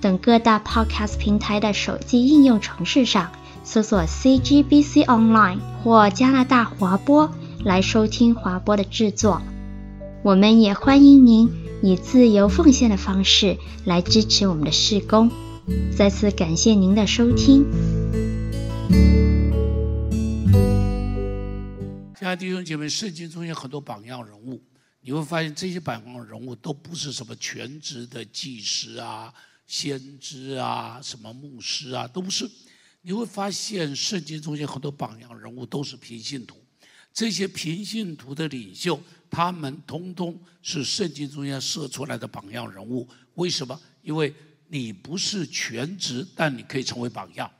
等各大 Podcast 平台的手机应用程式上搜索 CGBC Online 或加拿大华播来收听华播的制作。我们也欢迎您以自由奉献的方式来支持我们的事工。再次感谢您的收听。亲爱的弟兄姐妹，圣经中有很多榜样人物，你会发现这些榜样人物都不是什么全职的技师啊、先知啊、什么牧师啊，都不是。你会发现圣经中间很多榜样人物都是平信徒，这些平信徒的领袖，他们通通是圣经中间设出来的榜样人物。为什么？因为你不是全职，但你可以成为榜样。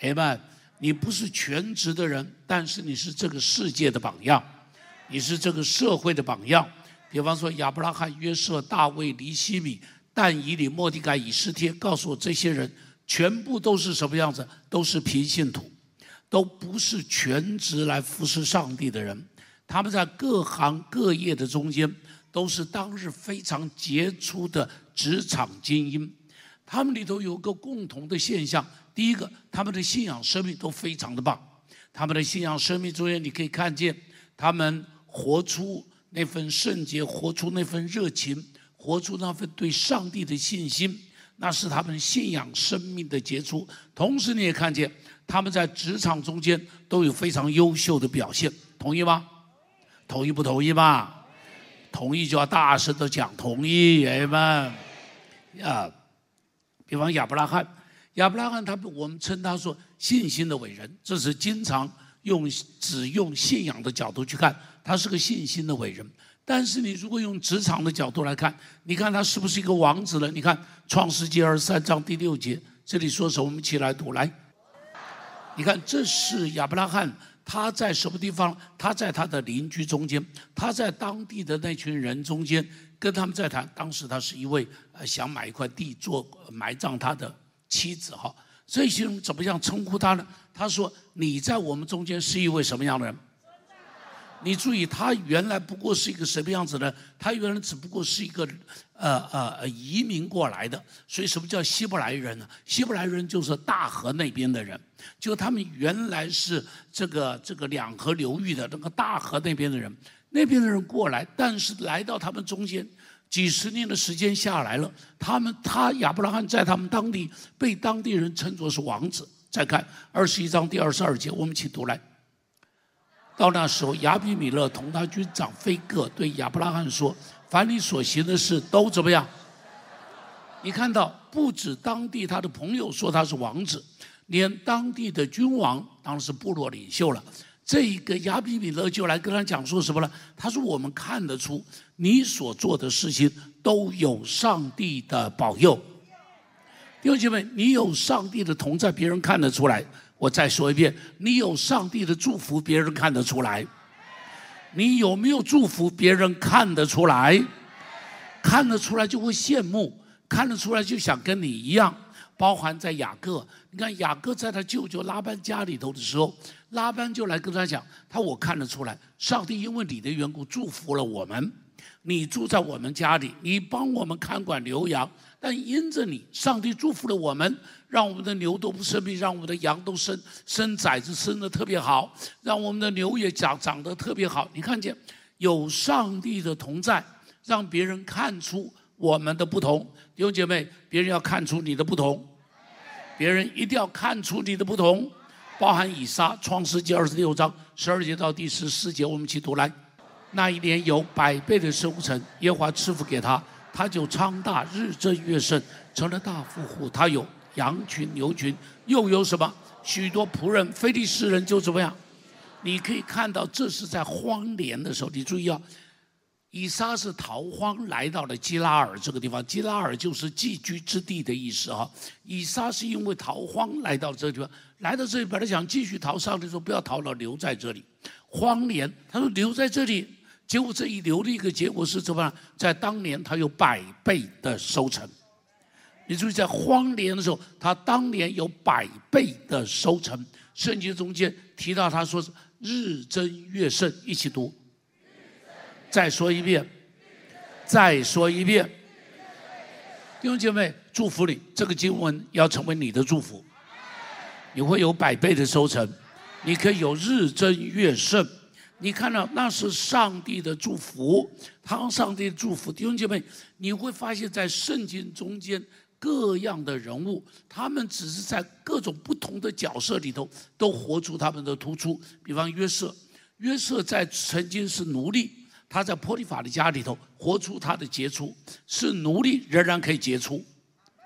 Amen。你不是全职的人，但是你是这个世界的榜样，你是这个社会的榜样。比方说亚伯拉罕、约瑟、大卫、尼希米、但以理、莫迪改、以斯帖，告诉我这些人全部都是什么样子？都是平信徒，都不是全职来服侍上帝的人。他们在各行各业的中间，都是当日非常杰出的职场精英。他们里头有个共同的现象。第一个，他们的信仰生命都非常的棒。他们的信仰生命中间，你可以看见他们活出那份圣洁，活出那份热情，活出那份对上帝的信心，那是他们信仰生命的杰出。同时，你也看见他们在职场中间都有非常优秀的表现。同意吗？同意不同意吧？同意就要大声的讲同意，哎们呀，比方亚伯拉罕。亚伯拉罕，他我们称他说信心的伟人，这是经常用只用信仰的角度去看，他是个信心的伟人。但是你如果用职场的角度来看，你看他是不是一个王子呢？你看创世记二十三章第六节，这里说什么？我们一起来读来。你看，这是亚伯拉罕，他在什么地方？他在他的邻居中间，他在当地的那群人中间跟他们在谈。当时他是一位呃想买一块地做埋葬他的。妻子哈，这些人怎么样称呼他呢？他说：“你在我们中间是一位什么样的人？”你注意，他原来不过是一个什么样子呢？他原来只不过是一个呃呃移民过来的。所以什么叫希伯来人呢？希伯来人就是大河那边的人，就他们原来是这个这个两河流域的那个大河那边的人，那边的人过来，但是来到他们中间。几十年的时间下来了，他们他亚伯拉罕在他们当地被当地人称作是王子。再看二十一章第二十二节，我们一起读来。到那时候，亚比米勒同他军长菲各对亚伯拉罕说：“凡你所行的事都怎么样？”你看到，不止当地他的朋友说他是王子，连当地的君王，当时部落领袖了。这一个亚比米勒就来跟他讲说什么呢？他说：“我们看得出你所做的事情都有上帝的保佑。弟兄姐妹，你有上帝的同在，别人看得出来。我再说一遍，你有上帝的祝福，别人看得出来。你有没有祝福，别人看得出来？看得出来就会羡慕，看得出来就想跟你一样。”包含在雅各，你看雅各在他舅舅拉班家里头的时候，拉班就来跟他讲，他我看得出来，上帝因为你的缘故祝福了我们，你住在我们家里，你帮我们看管牛羊，但因着你，上帝祝福了我们，让我们的牛都不生病，让我们的羊都生生崽子生得特别好，让我们的牛也长长得特别好。你看见有上帝的同在，让别人看出我们的不同。弟兄姐妹，别人要看出你的不同。别人一定要看出你的不同，包含以撒创世纪二十六章十二节到第十四节，我们一起读来。那一年有百倍的收成，耶和华赐福给他，他就昌大，日增月盛，成了大富户。他有羊群、牛群，又有什么？许多仆人。非利士人就怎么样？你可以看到，这是在荒年的时候。你注意啊，以撒是逃荒来到了基拉尔这个地方，基拉尔就是寄居之地的意思哈。以撒是因为逃荒来到这个地方，来到这里本来想继续逃，上帝说不要逃了，留在这里。荒年，他说留在这里，结果这一留的一个结果是怎么样？在当年他有百倍的收成。你注意，在荒年的时候，他当年有百倍的收成。圣经中间提到他说是日增月盛，一起读。再说一遍，再说一遍，弟兄姐妹，祝福你，这个经文要成为你的祝福，你会有百倍的收成，你可以有日增月盛。你看到那是上帝的祝福，他上帝祝福，弟兄姐妹，你会发现在圣经中间各样的人物，他们只是在各种不同的角色里头都活出他们的突出。比方约瑟，约瑟在曾经是奴隶。他在波提法的家里头活出他的杰出，是奴隶仍然可以杰出。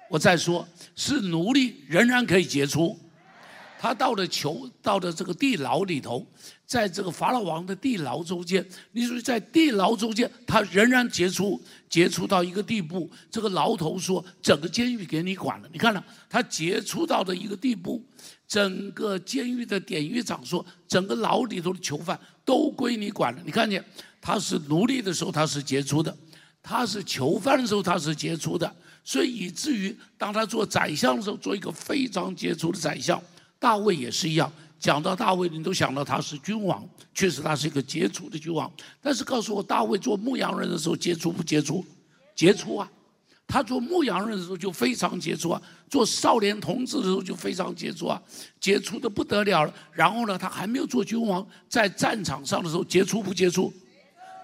我再说，是奴隶仍然可以杰出。他到了囚，到了这个地牢里头，在这个法老王的地牢中间，你说在地牢中间，他仍然杰出，杰出到一个地步。这个牢头说：“整个监狱给你管了。”你看了，他杰出到的一个地步，整个监狱的典狱长说：“整个牢里头的囚犯都归你管了。”你看见？他是奴隶的时候，他是杰出的；他是囚犯的时候，他是杰出的。所以以至于当他做宰相的时候，做一个非常杰出的宰相。大卫也是一样，讲到大卫，你都想到他是君王，确实他是一个杰出的君王。但是告诉我，大卫做牧羊人的时候杰出不杰出？杰出啊！他做牧羊人的时候就非常杰出啊，做少年同志的时候就非常杰出啊，杰出的不得了了。然后呢，他还没有做君王，在战场上的时候杰出不杰出？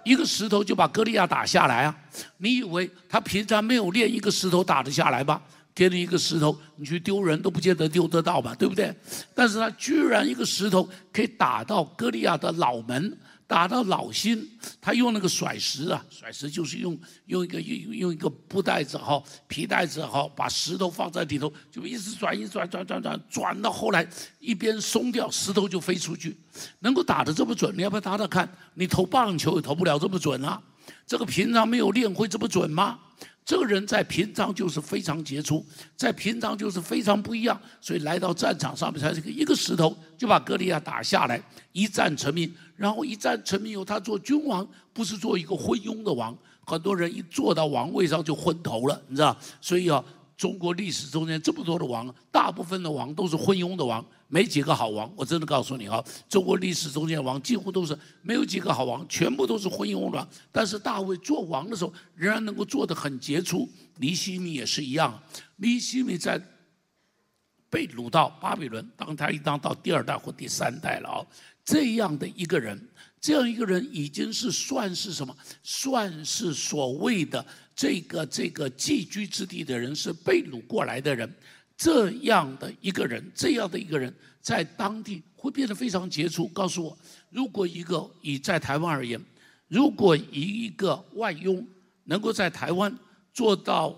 一个石头就把歌利亚打下来啊！你以为他平常没有练一个石头打得下来吗？给你一个石头，你去丢人都不见得丢得到吧，对不对？但是他居然一个石头可以打到歌利亚的脑门。打到脑心，他用那个甩石啊，甩石就是用用一个用用一个布袋子哈，皮袋子哈，把石头放在里头，就一直转，一转转转转转到后来一边松掉，石头就飞出去。能够打得这么准，你要不要打打看？你投棒球也投不了这么准啊！这个平常没有练会这么准吗？这个人在平常就是非常杰出，在平常就是非常不一样，所以来到战场上面，才是一个石头就把格利亚打下来，一战成名。然后一战成名以后，他做君王，不是做一个昏庸的王。很多人一坐到王位上就昏头了，你知道？所以啊，中国历史中间这么多的王，大部分的王都是昏庸的王，没几个好王。我真的告诉你啊，中国历史中间王几乎都是没有几个好王，全部都是昏庸的。但是大卫做王的时候，仍然能够做得很杰出。尼希米也是一样，尼希米在被掳到巴比伦，当他一当到第二代或第三代了啊。这样的一个人，这样一个人已经是算是什么？算是所谓的这个这个寄居之地的人，是被掳过来的人。这样的一个人，这样的一个人，在当地会变得非常杰出。告诉我，如果一个以在台湾而言，如果一个外佣能够在台湾做到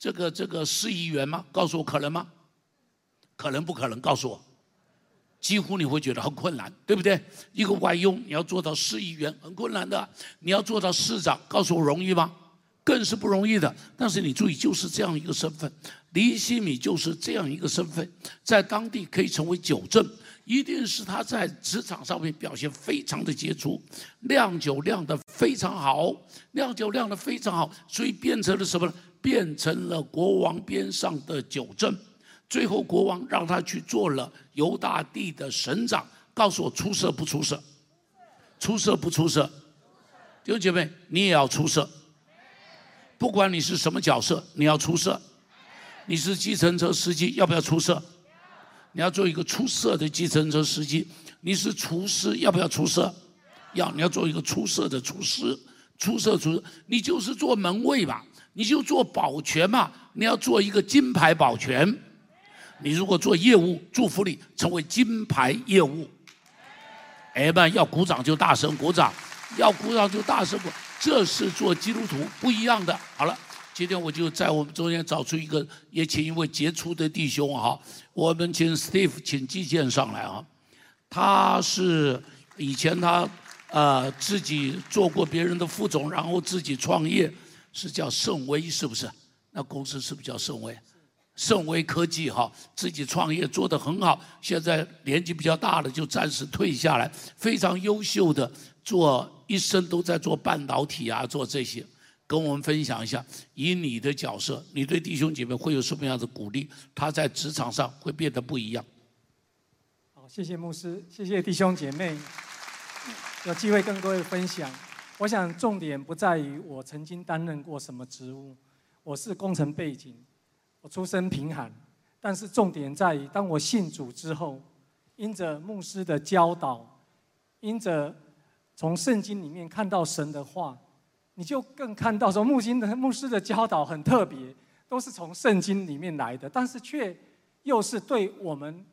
这个这个市议员吗？告诉我可能吗？可能不可能？告诉我。几乎你会觉得很困难，对不对？一个外佣你要做到市议员很困难的，你要做到市长，告诉我容易吗？更是不容易的。但是你注意，就是这样一个身份，黎希米就是这样一个身份，在当地可以成为酒正，一定是他在职场上面表现非常的杰出，酿酒酿得非常好，酿酒酿得非常好，所以变成了什么呢？变成了国王边上的酒正。最后，国王让他去做了犹大地的省长。告诉我，出色不出色？出色不出色？弟兄姐妹，你也要出色。不管你是什么角色，你要出色。你是计程车司机，要不要出色？你要做一个出色的计程车司机。你是厨师，要不要出色？要，你要做一个出色的厨师。出色厨师，你就是做门卫吧，你就做保全嘛。你要做一个金牌保全。你如果做业务，祝福你成为金牌业务。哎们，要鼓掌就大声鼓掌，要鼓掌就大声鼓。这是做基督徒不一样的。好了，今天我就在我们中间找出一个，也请一位杰出的弟兄哈。我们请 Steve 请季建上来啊。他是以前他呃，自己做过别人的副总，然后自己创业，是叫盛威，是不是？那公司是不是叫盛威？盛威科技哈，自己创业做得很好，现在年纪比较大了，就暂时退下来，非常优秀的，做一生都在做半导体啊，做这些，跟我们分享一下，以你的角色，你对弟兄姐妹会有什么样的鼓励？他在职场上会变得不一样。好，谢谢牧师，谢谢弟兄姐妹，有机会跟各位分享。我想重点不在于我曾经担任过什么职务，我是工程背景。我出身贫寒，但是重点在于，当我信主之后，因着牧师的教导，因着从圣经里面看到神的话，你就更看到说，牧师的牧师的教导很特别，都是从圣经里面来的，但是却又是对我们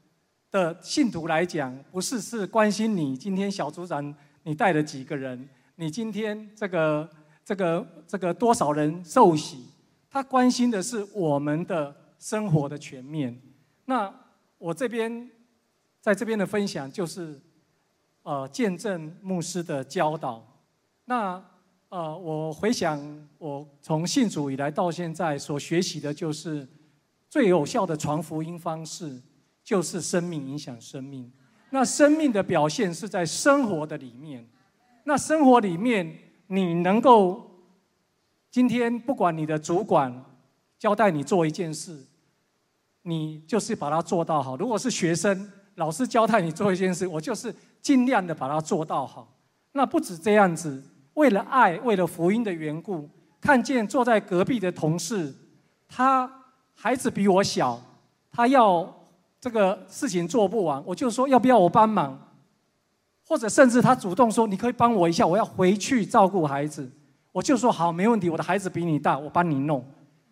的信徒来讲，不是是关心你今天小组长你带了几个人，你今天这个这个这个多少人受洗。他关心的是我们的生活的全面。那我这边在这边的分享就是，呃，见证牧师的教导。那呃，我回想我从信主以来到现在所学习的就是，最有效的传福音方式就是生命影响生命。那生命的表现是在生活的里面。那生活里面你能够。今天不管你的主管交代你做一件事，你就是把它做到好。如果是学生，老师交代你做一件事，我就是尽量的把它做到好。那不止这样子，为了爱，为了福音的缘故，看见坐在隔壁的同事，他孩子比我小，他要这个事情做不完，我就说要不要我帮忙，或者甚至他主动说你可以帮我一下，我要回去照顾孩子。我就说好，没问题。我的孩子比你大，我帮你弄。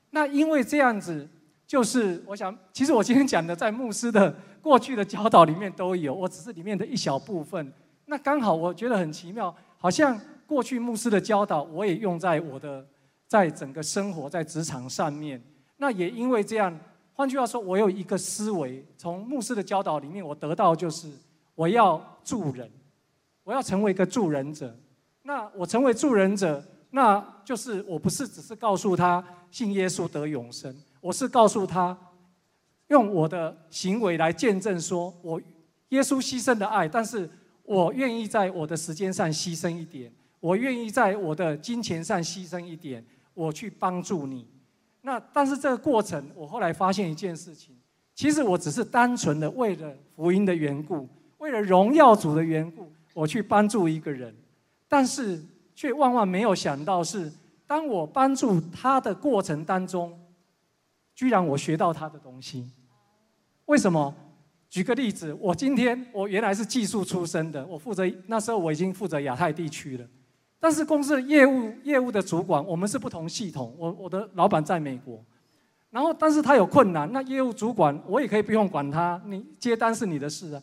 那因为这样子，就是我想，其实我今天讲的，在牧师的过去的教导里面都有，我只是里面的一小部分。那刚好我觉得很奇妙，好像过去牧师的教导，我也用在我的在整个生活在职场上面。那也因为这样，换句话说，我有一个思维，从牧师的教导里面，我得到就是我要助人，我要成为一个助人者。那我成为助人者。那就是我不是只是告诉他信耶稣得永生，我是告诉他用我的行为来见证说，我耶稣牺牲的爱，但是我愿意在我的时间上牺牲一点，我愿意在我的金钱上牺牲一点，我去帮助你。那但是这个过程，我后来发现一件事情，其实我只是单纯的为了福音的缘故，为了荣耀主的缘故，我去帮助一个人，但是。却万万没有想到是，当我帮助他的过程当中，居然我学到他的东西。为什么？举个例子，我今天我原来是技术出身的，我负责那时候我已经负责亚太地区了，但是公司的业务业务的主管，我们是不同系统，我我的老板在美国，然后但是他有困难，那业务主管我也可以不用管他，你接单是你的事啊，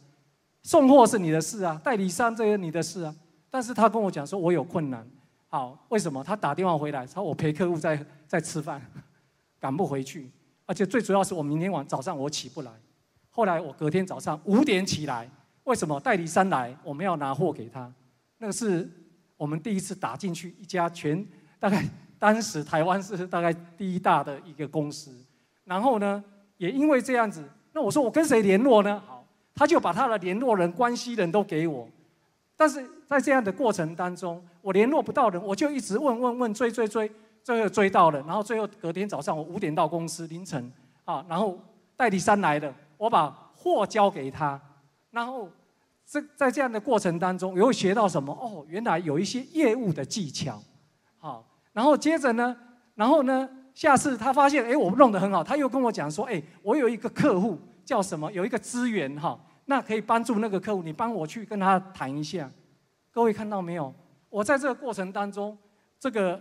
送货是你的事啊，代理商这些你的事啊。但是他跟我讲说，我有困难，好，为什么？他打电话回来，他说我陪客户在在吃饭，赶不回去，而且最主要是我明天晚早上我起不来。后来我隔天早上五点起来，为什么？代理商来，我们要拿货给他。那个是我们第一次打进去一家全大概 当时台湾是大概第一大的一个公司。然后呢，也因为这样子，那我说我跟谁联络呢？好，他就把他的联络人、关系人都给我。但是在这样的过程当中，我联络不到人，我就一直问问问追追追，最后追到了，然后最后隔天早上我五点到公司凌晨啊，然后代理商来了，我把货交给他，然后这在这样的过程当中，我又学到什么？哦，原来有一些业务的技巧，好，然后接着呢，然后呢，下次他发现哎，我弄得很好，他又跟我讲说，哎，我有一个客户叫什么，有一个资源哈。那可以帮助那个客户，你帮我去跟他谈一下。各位看到没有？我在这个过程当中，这个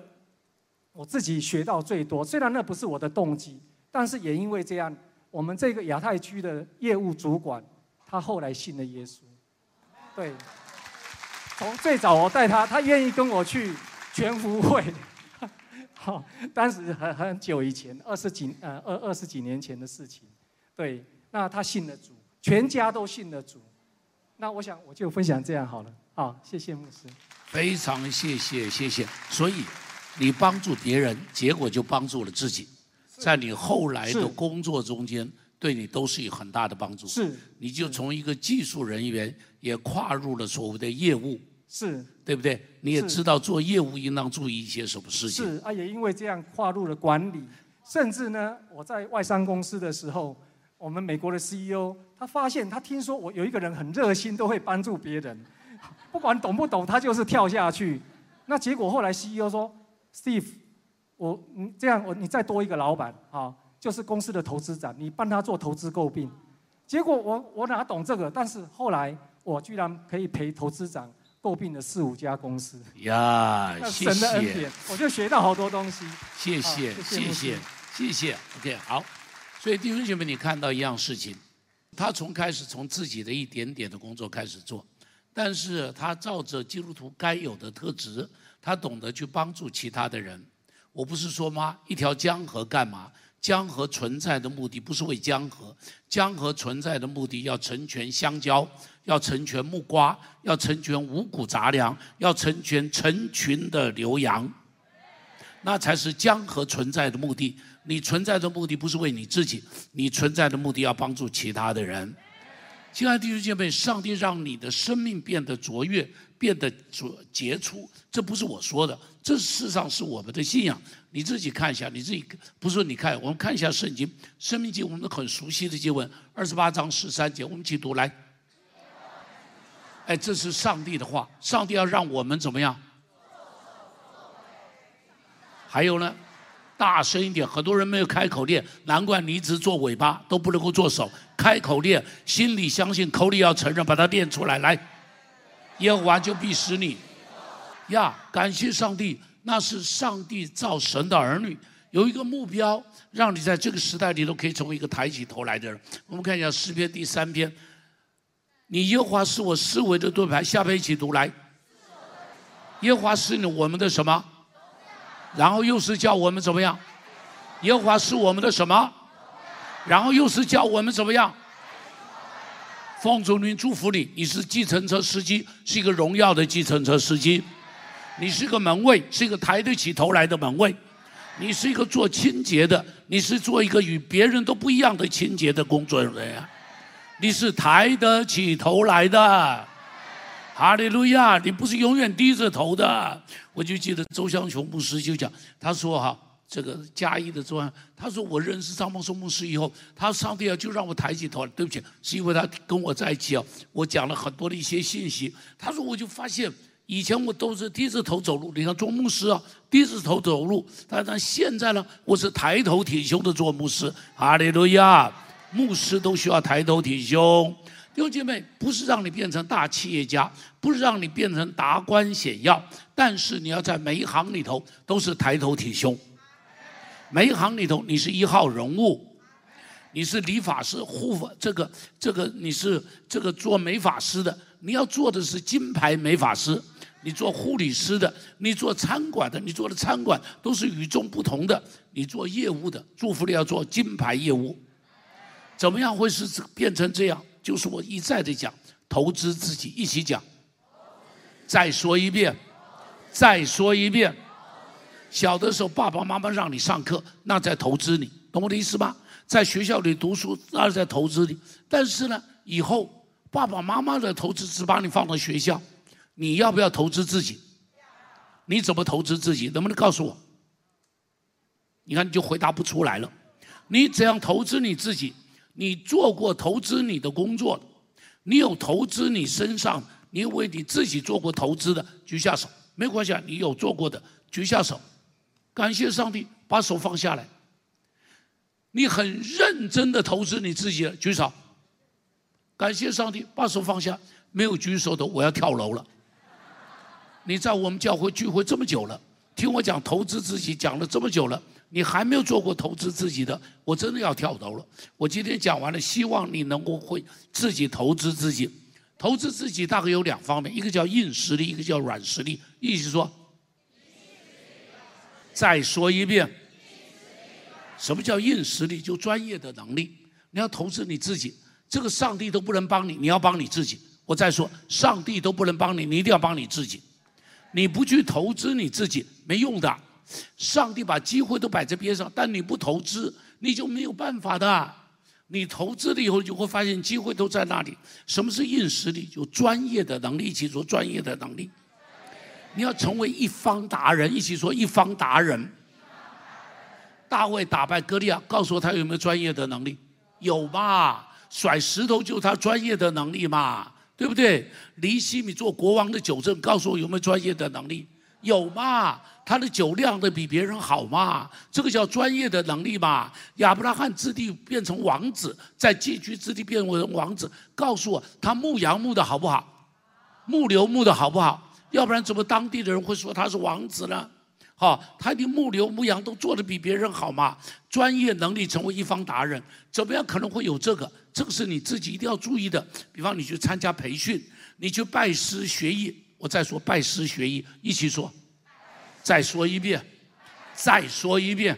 我自己学到最多。虽然那不是我的动机，但是也因为这样，我们这个亚太区的业务主管，他后来信了耶稣。对，从最早我带他，他愿意跟我去全福会。好，当时很很久以前，二十几呃二二十几年前的事情。对，那他信了主。全家都信了主，那我想我就分享这样好了。好，谢谢牧师。非常谢谢谢谢。所以你帮助别人，结果就帮助了自己，在你后来的工作中间，对你都是有很大的帮助。是，你就从一个技术人员也跨入了所谓的业务。是，对不对？你也知道做业务应当注意一些什么事情。是啊，也因为这样跨入了管理。甚至呢，我在外商公司的时候，我们美国的 CEO 他发现，他听说我有一个人很热心，都会帮助别人，不管懂不懂，他就是跳下去。那结果后来 CEO 说：“Steve，我你这样，我你再多一个老板啊，就是公司的投资长，你帮他做投资诟病。”结果我我哪懂这个？但是后来我居然可以陪投资长。诟病了四五家公司呀，神的恩典，我就学到好多东西。谢谢，谢谢，谢谢。OK，好。所以弟兄姐妹，你看到一样事情，他从开始从自己的一点点的工作开始做，但是他照着基督徒该有的特质，他懂得去帮助其他的人。我不是说吗？一条江河干嘛？江河存在的目的不是为江河，江河存在的目的要成全香蕉。要成全木瓜，要成全五谷杂粮，要成全成群的牛羊，那才是江河存在的目的。你存在的目的不是为你自己，你存在的目的要帮助其他的人。亲爱的弟兄姐妹，上帝让你的生命变得卓越，变得卓杰出，这不是我说的，这事实上是我们的信仰。你自己看一下，你自己不是说你看，我们看一下圣经，《生命经》我们都很熟悉的经文，二十八章十三节，我们一起读来。哎，这是上帝的话，上帝要让我们怎么样？还有呢，大声一点，很多人没有开口练，难怪你一直做尾巴都不能够做手，开口练，心里相信，口里要承认，把它练出来，来，耶和华就必使你呀，感谢上帝，那是上帝造神的儿女，有一个目标，让你在这个时代里都可以成为一个抬起头来的人。我们看一下诗篇第三篇。你耶和华是我思维的盾牌，下边一起读来。耶和华是你我们的什么？然后又是叫我们怎么样？耶和华是我们的什么？然后又是叫我们怎么样？奉主名祝福你，你是计程车司机，是一个荣耀的计程车司机。你是个门卫，是一个抬得起头来的门卫。你是一个做清洁的，你是做一个与别人都不一样的清洁的工作人员。你是抬得起头来的，哈利路亚！你不是永远低着头的。我就记得周湘琼牧师就讲，他说哈，这个加一的周安，他说我认识张孟松牧师以后，他上帝啊就让我抬起头来。对不起，是因为他跟我在一起啊，我讲了很多的一些信息。他说我就发现以前我都是低着头走路，你看做牧师啊，低着头走路，但但现在呢，我是抬头挺胸的做牧师，哈利路亚。牧师都需要抬头挺胸，弟兄姐妹，不是让你变成大企业家，不是让你变成达官显要，但是你要在每一行里头都是抬头挺胸。每一行里头，你是一号人物，你是理发师、护法，这个这个你是这个做美发师的，你要做的是金牌美发师；你做护理师的，你做餐馆的，你做的餐馆都是与众不同的；你做业务的，祝福你要做金牌业务。怎么样会是变成这样？就是我一再的讲，投资自己，一起讲。再说一遍，再说一遍。小的时候，爸爸妈妈让你上课，那在投资你，懂我的意思吗？在学校里读书，那是在投资你。但是呢，以后爸爸妈妈的投资只把你放到学校，你要不要投资自己？你怎么投资自己？能不能告诉我？你看，你就回答不出来了。你怎样投资你自己？你做过投资你的工作，你有投资你身上，你为你自己做过投资的，举下手，没关系啊，你有做过的，举下手，感谢上帝，把手放下来。你很认真的投资你自己的，举手，感谢上帝，把手放下，没有举手的，我要跳楼了。你在我们教会聚会这么久了，听我讲投资自己讲了这么久了。你还没有做过投资自己的，我真的要跳楼了。我今天讲完了，希望你能够会自己投资自己。投资自己大概有两方面，一个叫硬实力，一个叫软实力。意思说，再说一遍，什么叫硬实力？就专业的能力。你要投资你自己，这个上帝都不能帮你，你要帮你自己。我再说，上帝都不能帮你，你一定要帮你自己。你不去投资你自己没用的。上帝把机会都摆在边上，但你不投资，你就没有办法的。你投资了以后，就会发现机会都在那里。什么是硬实力？就专业的能力，一起说专业的能力。你要成为一方达人，一起说一方达人。大卫打败歌利亚，告诉我他有没有专业的能力？有吧？甩石头就是他专业的能力嘛，对不对？尼希米做国王的酒政，告诉我有没有专业的能力？有嘛？他的酒量的比别人好嘛？这个叫专业的能力嘛？亚伯拉罕之地变成王子，在寄居之地变为王子，告诉我他牧羊牧的好不好？牧牛牧的好不好？要不然怎么当地的人会说他是王子呢？好，他的牧牛牧羊都做得比别人好嘛？专业能力成为一方达人，怎么样可能会有这个？这个是你自己一定要注意的。比方你去参加培训，你去拜师学艺。我再说拜师学艺，一起说，再说一遍，再说一遍。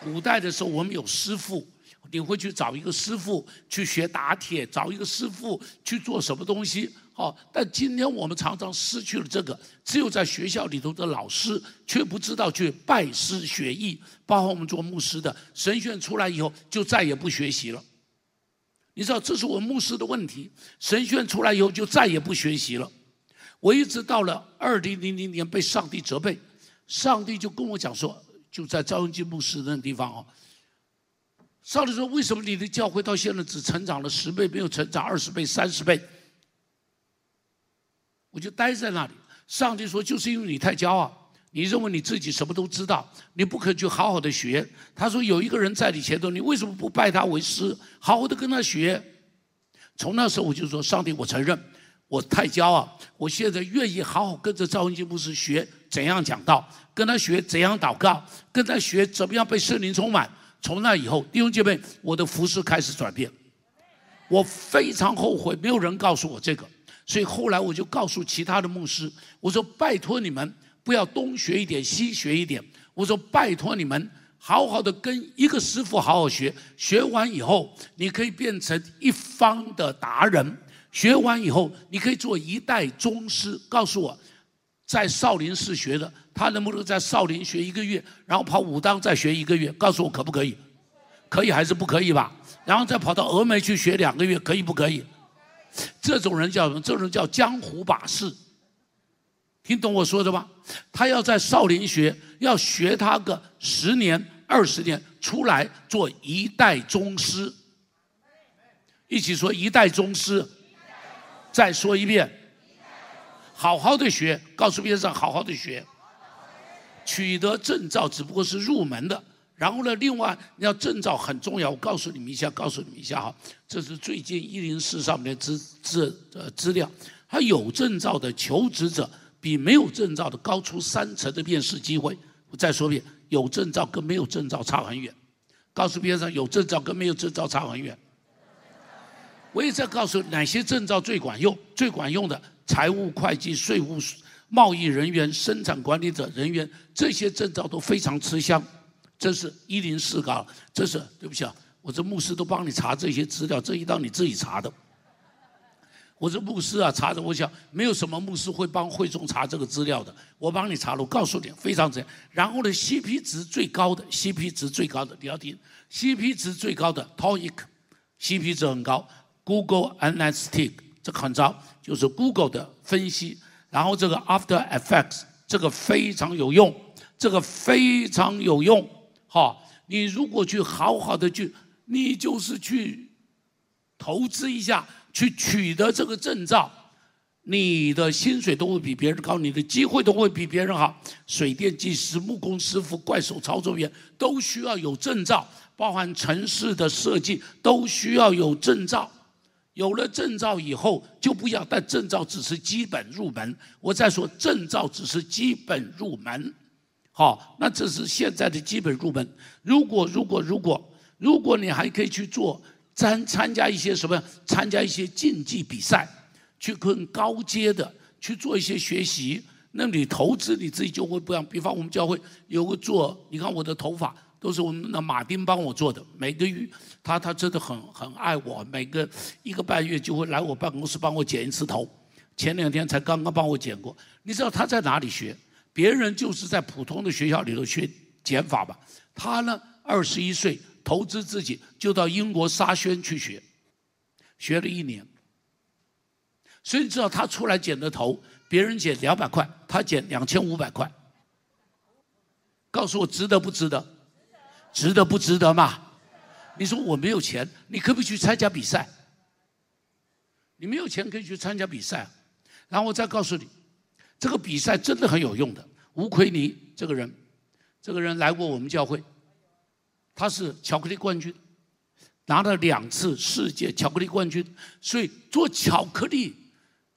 古代的时候我们有师傅，你会去找一个师傅去学打铁，找一个师傅去做什么东西。哦，但今天我们常常失去了这个，只有在学校里头的老师却不知道去拜师学艺。包括我们做牧师的，神学院出来以后就再也不学习了。你知道这是我牧师的问题，神学院出来以后就再也不学习了。我一直到了二零零零年被上帝责备，上帝就跟我讲说，就在赵永基牧师那个地方哦，上帝说，为什么你的教会到现在只成长了十倍，没有成长二十倍、三十倍？我就待在那里。上帝说，就是因为你太骄傲。你认为你自己什么都知道，你不肯去好好的学。他说有一个人在你前头，你为什么不拜他为师，好好的跟他学？从那时候我就说，上帝，我承认我太骄傲，我现在愿意好好跟着赵文金牧师学怎样讲道，跟他学怎样祷告，跟他学怎么样被圣灵充满。从那以后，弟兄姐妹，我的服饰开始转变。我非常后悔，没有人告诉我这个，所以后来我就告诉其他的牧师，我说拜托你们。不要东学一点，西学一点。我说拜托你们，好好的跟一个师傅好好学。学完以后，你可以变成一方的达人。学完以后，你可以做一代宗师。告诉我，在少林寺学的，他能不能在少林学一个月，然后跑武当再学一个月？告诉我可不可以？可以还是不可以吧？然后再跑到峨眉去学两个月，可以不可以？这种人叫什么？这种人叫江湖把式。听懂我说的吗？他要在少林学，要学他个十年、二十年，出来做一代宗师。一起说一代宗师。再说一遍，好好的学，告诉别人好好的学。取得证照只不过是入门的，然后呢，另外你要证照很重要。我告诉你们一下，告诉你们一下哈，这是最近一零四上面的资资呃资料，他有证照的求职者。比没有证照的高出三成的面试机会。我再说一遍，有证照跟没有证照差很远。告诉别人，有证照跟没有证照差很远。我也在告诉哪些证照最管用，最管用的财务、会计、税务、贸易人员、生产管理者人员这些证照都非常吃香。这是一零四高，这是对不起啊，我这牧师都帮你查这些资料，这一道你自己查的。我这牧师啊，查着我想没有什么牧师会帮会众查这个资料的，我帮你查了，我告诉你非常准。然后呢，CP 值最高的，CP 值最高的，你要听，CP 值最高的 TOEIC，CP 值很高，Google Analytics 这个很糟，就是 Google 的分析。然后这个 After Effects 这个非常有用，这个非常有用。好，你如果去好好的去，你就是去投资一下。去取得这个证照，你的薪水都会比别人高，你的机会都会比别人好。水电技师、木工师傅、怪手操作员都需要有证照，包含城市的设计都需要有证照。有了证照以后就不一样，但证照只是基本入门。我再说，证照只是基本入门。好，那这是现在的基本入门。如果如果如果如果你还可以去做。参参加一些什么？参加一些竞技比赛，去更高阶的去做一些学习。那你投资你自己就会不一样。比方我们教会有个做，你看我的头发都是我们那马丁帮我做的。每个月他他真的很很爱我，每个一个半月就会来我办公室帮我剪一次头。前两天才刚刚帮我剪过。你知道他在哪里学？别人就是在普通的学校里头学减法吧。他呢，二十一岁投资自己就到英国沙宣去学，学了一年。所以你知道他出来剪的头，别人剪两百块，他剪两千五百块。告诉我值得不值得？值得不值得嘛？你说我没有钱，你可不可以去参加比赛？你没有钱可以去参加比赛，然后我再告诉你，这个比赛真的很有用的。吴奎尼这个人，这个人来过我们教会，他是巧克力冠军，拿了两次世界巧克力冠军，所以做巧克力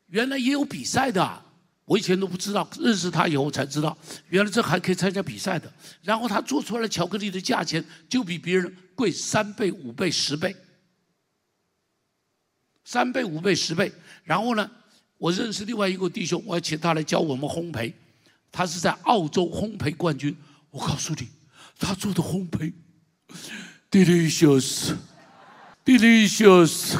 原来也有比赛的。我以前都不知道，认识他以后才知道，原来这还可以参加比赛的。然后他做出来的巧克力的价钱就比别人贵三倍、五倍、十倍，三倍、五倍、十倍。然后呢，我认识另外一个弟兄，我要请他来教我们烘焙，他是在澳洲烘焙冠军。我告诉你，他做的烘焙，delicious，delicious，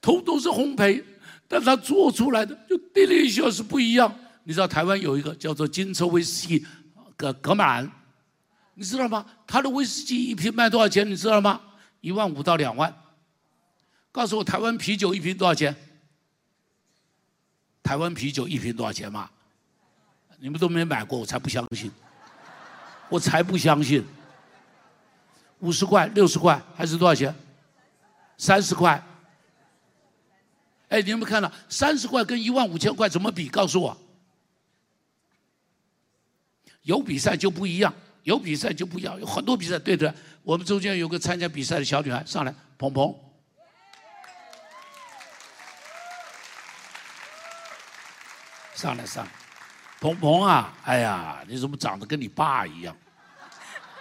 通通是烘焙。但他做出来的就 delicious 不一样。你知道台湾有一个叫做金车威士忌，格格马兰，你知道吗？他的威士忌一瓶卖多少钱？你知道吗？一万五到两万。告诉我台湾啤酒一瓶多少钱？台湾啤酒一瓶多少钱嘛？你们都没买过，我才不相信。我才不相信。五十块、六十块还是多少钱？三十块。哎，你有没有看到三十块跟一万五千块怎么比？告诉我，有比赛就不一样，有比赛就不一样，有很多比赛，对的。我们中间有个参加比赛的小女孩上来，鹏鹏，上来上来，鹏鹏啊，哎呀，你怎么长得跟你爸一样？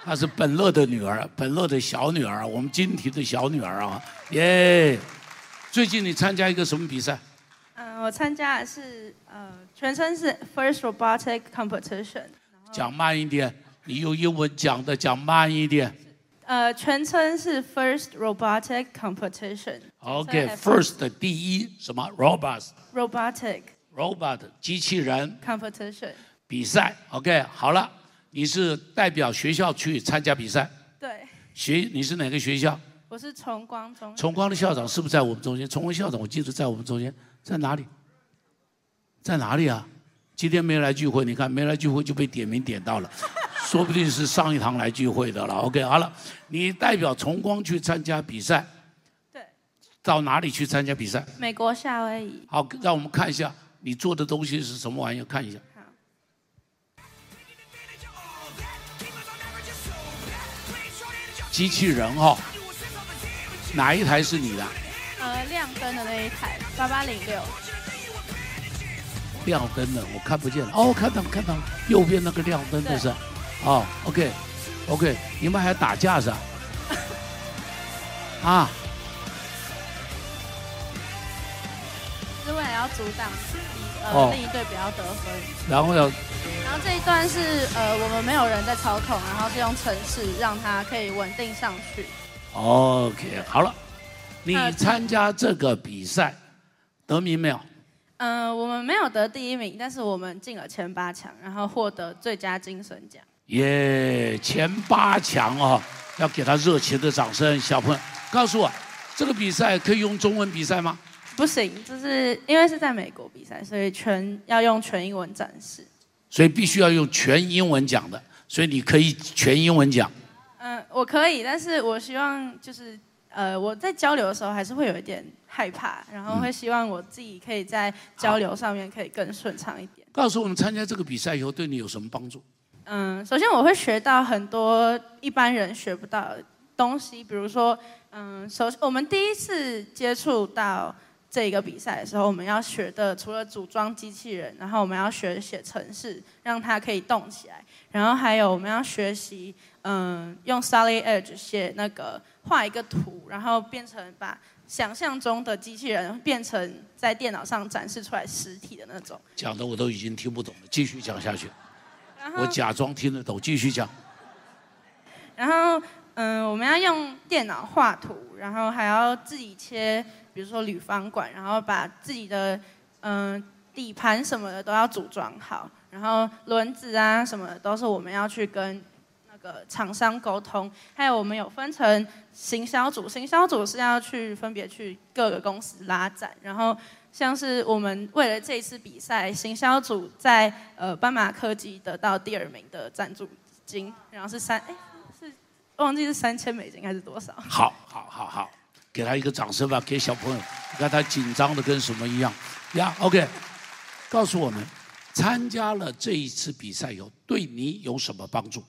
她是本乐的女儿，本乐的小女儿，我们金提的小女儿啊，耶。最近你参加一个什么比赛？嗯，我参加的是呃，全称是 First Robotic Competition。讲慢一点，你用英文讲的，讲慢一点。呃，全称是 First Robotic Competition。OK，First 的第一什么？Robots。Robotic。Robot 机器人。Competition。比赛。OK，好了，你是代表学校去参加比赛。对。学，你是哪个学校？我是崇光中。崇光的校长是不是在我们中间？崇光校长我记得在我们中间，在哪里？在哪里啊？今天没来聚会，你看没来聚会就被点名点到了，说不定是上一堂来聚会的了。OK，好了，你代表崇光去参加比赛。对。到哪里去参加比赛？美国夏威夷。好，让我们看一下你做的东西是什么玩意儿，看一下。机器人哈、哦。哪一台是你的？呃，亮灯的那一台，八八零六。亮灯的，我看不见了。哦，看到了，看到了，右边那个亮灯的是。哦，OK，OK，你们还打架是吧？啊。要阻挡呃、哦、另一队不要得分。然后呢。然后这一段是呃我们没有人在操控，然后是用城市让它可以稳定上去。OK，好了，你参加这个比赛得名没有？嗯、呃，我们没有得第一名，但是我们进了前八强，然后获得最佳精神奖。耶，前八强哦，要给他热情的掌声。小朋友，告诉我，这个比赛可以用中文比赛吗？不行，就是因为是在美国比赛，所以全要用全英文展示。所以必须要用全英文讲的，所以你可以全英文讲。嗯，我可以，但是我希望就是，呃，我在交流的时候还是会有一点害怕，然后会希望我自己可以在交流上面可以更顺畅一点。告诉我们参加这个比赛以后对你有什么帮助？嗯，首先我会学到很多一般人学不到的东西，比如说，嗯，首我们第一次接触到这个比赛的时候，我们要学的除了组装机器人，然后我们要学写程式，让它可以动起来，然后还有我们要学习。嗯，用 Solid Edge 写那个画一个图，然后变成把想象中的机器人变成在电脑上展示出来实体的那种。讲的我都已经听不懂了，继续讲下去。我假装听得懂，继续讲。然后嗯，我们要用电脑画图，然后还要自己切，比如说铝方管，然后把自己的嗯底盘什么的都要组装好，然后轮子啊什么的都是我们要去跟那个厂商沟通，还有我们有分成行销组，行销组是要去分别去各个公司拉展，然后。像是我们为了这一次比赛，行销组在呃斑马科技得到第二名的赞助金，然后是三哎忘记是三千美金还是多少？好，好，好，好，给他一个掌声吧，给小朋友，你看他紧张的跟什么一样呀？OK，告诉我们，参加了这一次比赛以后，对你有什么帮助？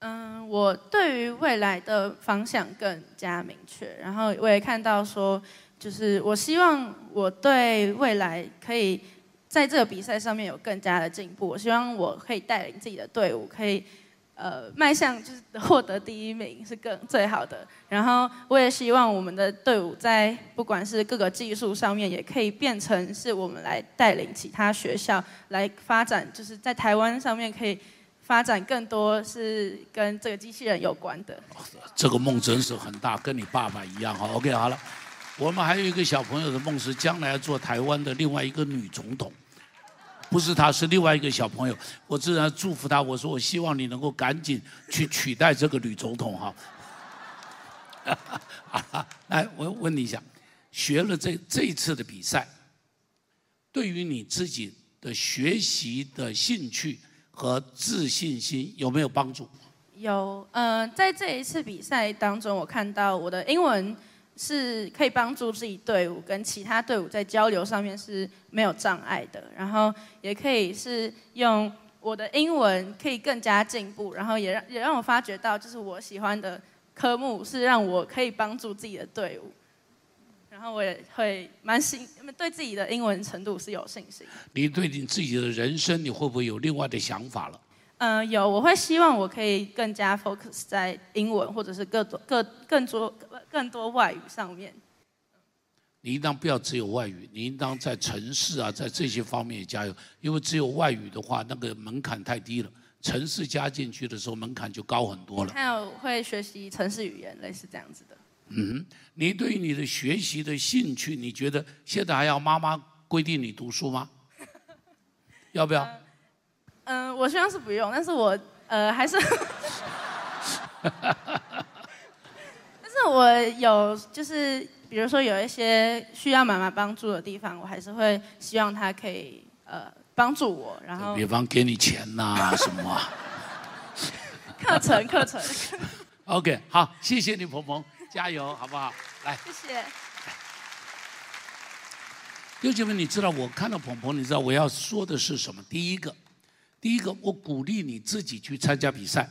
嗯，我对于未来的方向更加明确，然后我也看到说。就是我希望我对未来可以在这个比赛上面有更加的进步。我希望我可以带领自己的队伍，可以呃迈向就是获得第一名是更最好的。然后我也希望我们的队伍在不管是各个技术上面，也可以变成是我们来带领其他学校来发展，就是在台湾上面可以发展更多是跟这个机器人有关的。这个梦真是很大，跟你爸爸一样。哈，OK，好了。我们还有一个小朋友的梦是将来要做台湾的另外一个女总统，不是他，是另外一个小朋友。我自然祝福他，我说我希望你能够赶紧去取代这个女总统哈。来，我问你一下，学了这这一次的比赛，对于你自己的学习的兴趣和自信心有没有帮助？有，嗯、在这一次比赛当中，我看到我的英文。是可以帮助自己队伍跟其他队伍在交流上面是没有障碍的，然后也可以是用我的英文可以更加进步，然后也让也让我发觉到，就是我喜欢的科目是让我可以帮助自己的队伍，然后我也会蛮信，对自己的英文程度是有信心。你对你自己的人生，你会不会有另外的想法了？嗯、呃，有，我会希望我可以更加 focus 在英文，或者是更多、更更多、更多外语上面。你应当不要只有外语，你应当在城市啊，在这些方面也加油，因为只有外语的话，那个门槛太低了。城市加进去的时候，门槛就高很多了。还有会学习城市语言，类似这样子的。嗯，你对于你的学习的兴趣，你觉得现在还要妈妈规定你读书吗？要不要？呃嗯、呃，我希望是不用，但是我呃还是 我有就是比如说有一些需要妈妈帮助的地方，我还是会希望她可以呃帮助我，然后比方给你钱呐、啊、什么，课程课程，OK 好，谢谢你鹏鹏，加油好不好？来，谢谢。弟兄姐妹，你知道我看到鹏鹏，你知道我要说的是什么？第一个。第一个，我鼓励你自己去参加比赛。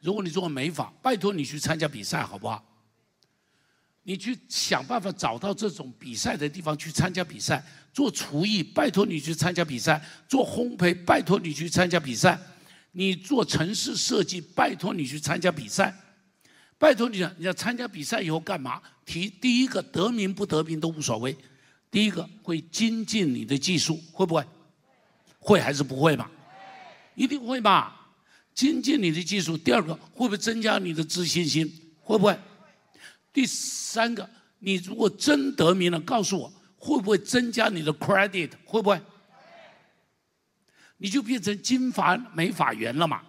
如果你做美发，拜托你去参加比赛，好不好？你去想办法找到这种比赛的地方去参加比赛。做厨艺，拜托你去参加比赛；做烘焙，拜托你去参加比赛。你做城市设计，拜托你去参加比赛。拜托你，你要参加比赛以后干嘛？提第一个得名不得名都无所谓。第一个会精进你的技术，会不会？会还是不会嘛？一定会吧，精进你的技术。第二个，会不会增加你的自信心？会不会？第三个，你如果真得名了，告诉我，会不会增加你的 credit？会不会？你就变成金发美发员了嘛，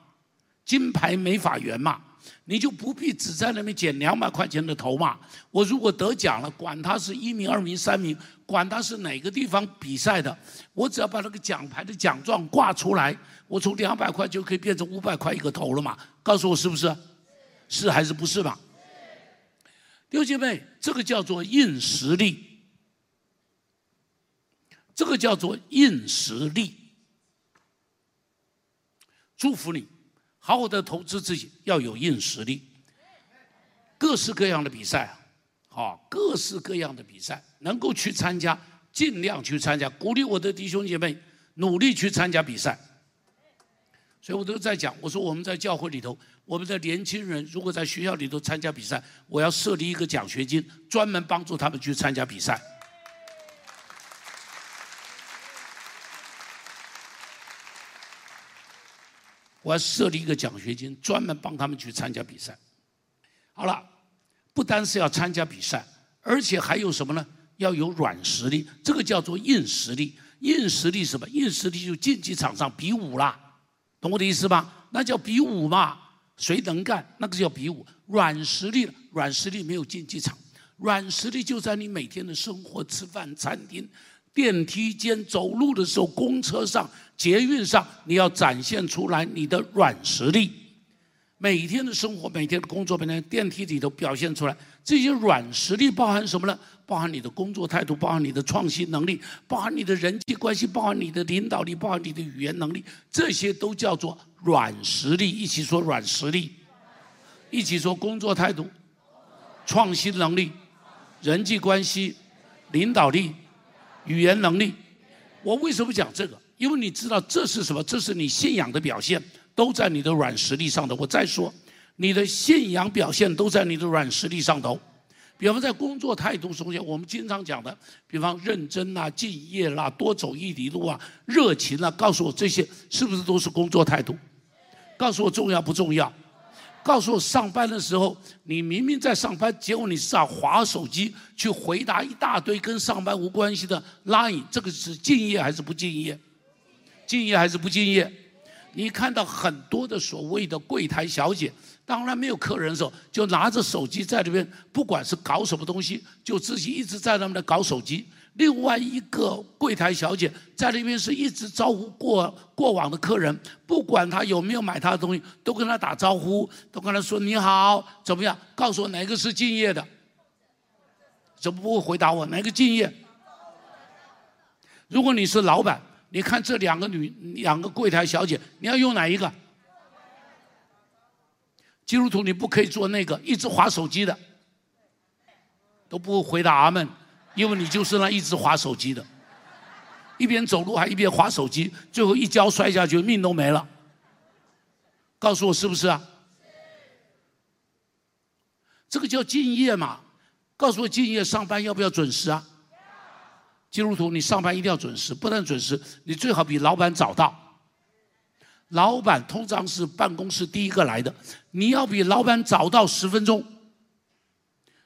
金牌美发员嘛。你就不必只在那边剪两百块钱的头嘛。我如果得奖了，管他是一名、二名、三名，管他是哪个地方比赛的，我只要把那个奖牌的奖状挂出来，我从两百块就可以变成五百块一个头了嘛。告诉我是不是？是还是不是嘛？六姐妹，这个叫做硬实力，这个叫做硬实力。祝福你。好好的投资自己，要有硬实力。各式各样的比赛，好，各式各样的比赛，能够去参加，尽量去参加。鼓励我的弟兄姐妹努力去参加比赛。所以我都在讲，我说我们在教会里头，我们的年轻人如果在学校里头参加比赛，我要设立一个奖学金，专门帮助他们去参加比赛。我要设立一个奖学金，专门帮他们去参加比赛。好了，不单是要参加比赛，而且还有什么呢？要有软实力，这个叫做硬实力。硬实力什么？硬实力就竞技场上比武啦，懂我的意思吧？那叫比武嘛，谁能干，那个叫比武。软实力，软实力没有竞技场，软实力就在你每天的生活、吃饭、餐厅、电梯间、走路的时候、公车上、捷运上，你要展现出来你的软实力。每天的生活、每天的工作、每天电梯里头表现出来，这些软实力包含什么呢？包含你的工作态度，包含你的创新能力，包含你的人际关系，包含你的领导力，包含你的语言能力，这些都叫做软实力。一起说软实力，一起说工作态度、创新能力、人际关系、领导力、语言能力。我为什么讲这个？因为你知道这是什么？这是你信仰的表现，都在你的软实力上头。我再说，你的信仰表现都在你的软实力上头。比方在工作态度中间，我们经常讲的，比方认真啊、敬业啦、多走一里路啊、热情啊，告诉我这些是不是都是工作态度？告诉我重要不重要？告诉我上班的时候，你明明在上班，结果你是在滑手机去回答一大堆跟上班无关系的 line，这个是敬业还是不敬业？敬业还是不敬业？你看到很多的所谓的柜台小姐。当然没有客人的时候，就拿着手机在这边，不管是搞什么东西，就自己一直在那边搞手机。另外一个柜台小姐在那边是一直招呼过过往的客人，不管他有没有买他的东西，都跟他打招呼，都跟他说你好，怎么样？告诉我哪个是敬业的？怎么不会回答我哪个敬业？如果你是老板，你看这两个女两个柜台小姐，你要用哪一个？基督徒，你不可以做那个一直划手机的，都不会回答阿门，因为你就是那一直划手机的，一边走路还一边划手机，最后一跤摔下去，命都没了。告诉我是不是啊？这个叫敬业嘛？告诉我敬业上班要不要准时啊？基督徒，你上班一定要准时，不能准时，你最好比老板早到。老板通常是办公室第一个来的，你要比老板早到十分钟。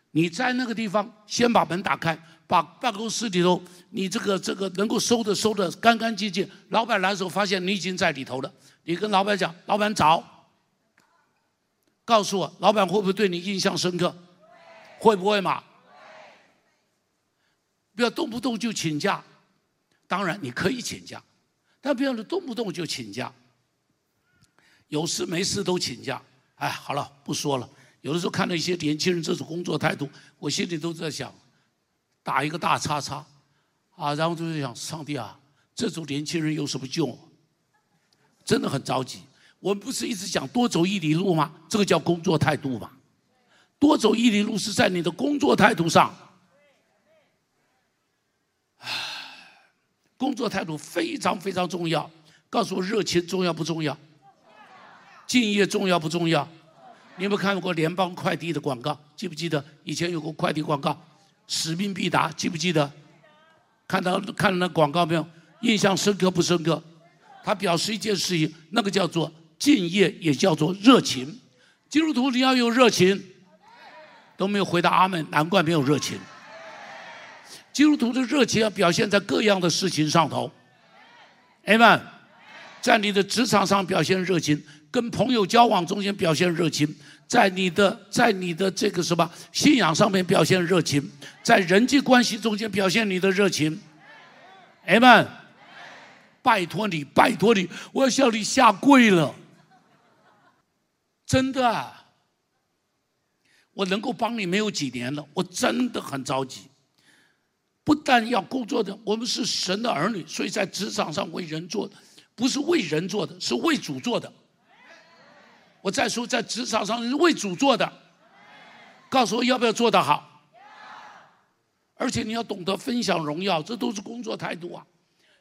你在那个地方先把门打开，把办公室里头你这个这个能够收的收的干干净净。老板来的时候发现你已经在里头了，你跟老板讲：“老板早。”告诉我，老板会不会对你印象深刻？会不会嘛？不要动不动就请假。当然你可以请假，但不要动不动就请假。有事没事都请假，哎，好了，不说了。有的时候看到一些年轻人这种工作态度，我心里都在想，打一个大叉叉，啊，然后就在想，上帝啊，这种年轻人有什么救？真的很着急。我们不是一直讲多走一里路吗？这个叫工作态度嘛。多走一里路是在你的工作态度上。唉，工作态度非常非常重要。告诉我，热情重要不重要？敬业重要不重要？你有没有看过联邦快递的广告？记不记得以前有个快递广告，使命必达，记不记得？看到看到那广告没有？印象深刻不深刻？他表示一件事情，那个叫做敬业，也叫做热情。基督徒你要有热情，都没有回答阿门，难怪没有热情。基督徒的热情要表现在各样的事情上头。，Amen，在你的职场上表现热情。跟朋友交往中间表现热情，在你的在你的这个什么信仰上面表现热情，在人际关系中间表现你的热情，阿门。拜托你，拜托你，我要向你下跪了，真的，啊我能够帮你没有几年了，我真的很着急。不但要工作的，我们是神的儿女，所以在职场上为人做的，不是为人做的，是为主做的。我再说，在职场上是为主做的，告诉我要不要做得好？而且你要懂得分享荣耀，这都是工作态度啊！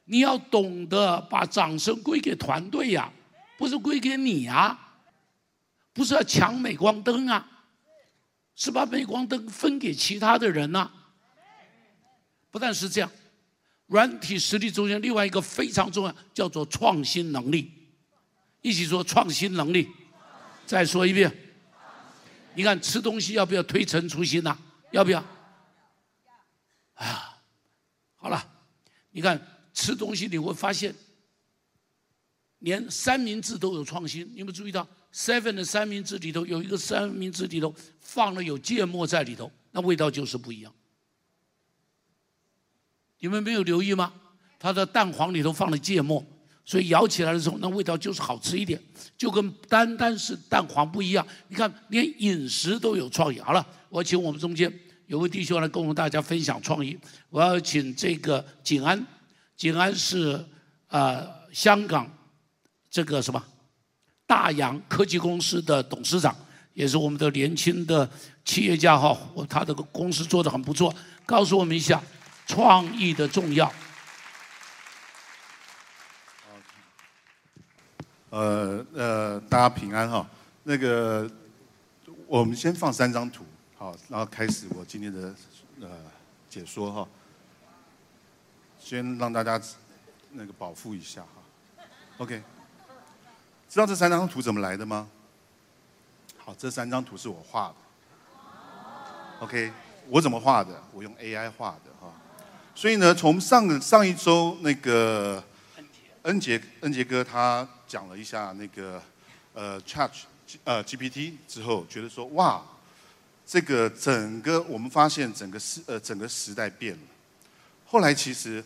你要懂得把掌声归给团队呀，不是归给你啊，不是要抢镁光灯啊，是把镁光灯分给其他的人呐。不但是这样，软体实力中间另外一个非常重要，叫做创新能力。一起说创新能力。再说一遍，你看吃东西要不要推陈出新呐、要不要？哎呀，好了，你看吃东西你会发现，连三明治都有创新。你有没有注意到？Seven 的三明治里头有一个三明治里头放了有芥末在里头，那味道就是不一样。你们没有留意吗？它的蛋黄里头放了芥末，所以咬起来的时候，那味道就是好吃一点，就跟单单是蛋黄不一样。你看，连饮食都有创意。好了，我请我们中间。有位弟兄来跟我们大家分享创意，我要请这个景安，景安是、呃、香港这个什么大洋科技公司的董事长，也是我们的年轻的企业家哈，他的公司做得很不错，告诉我们一下创意的重要。呃呃，大家平安哈，那个我们先放三张图。好，然后开始我今天的呃解说哈。先让大家那个饱腹一下哈。OK，知道这三张图怎么来的吗？好，这三张图是我画的。OK，我怎么画的？我用 AI 画的。所以呢，从上上一周那个恩杰恩杰哥他讲了一下那个呃 Chat 呃 GPT 之后，觉得说哇。这个整个我们发现整个时呃整个时代变了。后来其实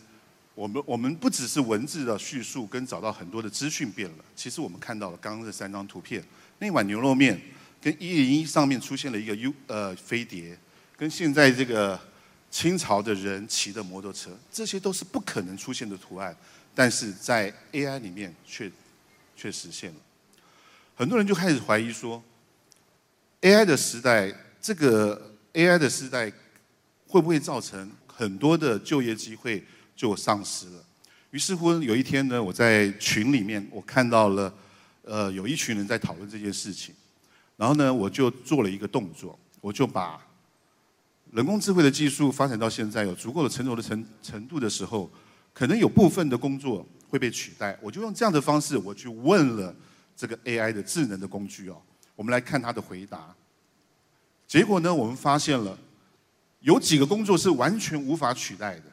我们我们不只是文字的叙述跟找到很多的资讯变了，其实我们看到了刚刚这三张图片，那碗牛肉面跟一零一上面出现了一个 U 呃飞碟，跟现在这个清朝的人骑的摩托车，这些都是不可能出现的图案，但是在 AI 里面却却实现了。很多人就开始怀疑说，AI 的时代。这个 AI 的时代会不会造成很多的就业机会就丧失了？于是乎有一天呢，我在群里面我看到了，呃，有一群人在讨论这件事情，然后呢，我就做了一个动作，我就把人工智慧的技术发展到现在有足够的成熟的程程度的时候，可能有部分的工作会被取代，我就用这样的方式，我去问了这个 AI 的智能的工具哦，我们来看它的回答。结果呢，我们发现了有几个工作是完全无法取代的。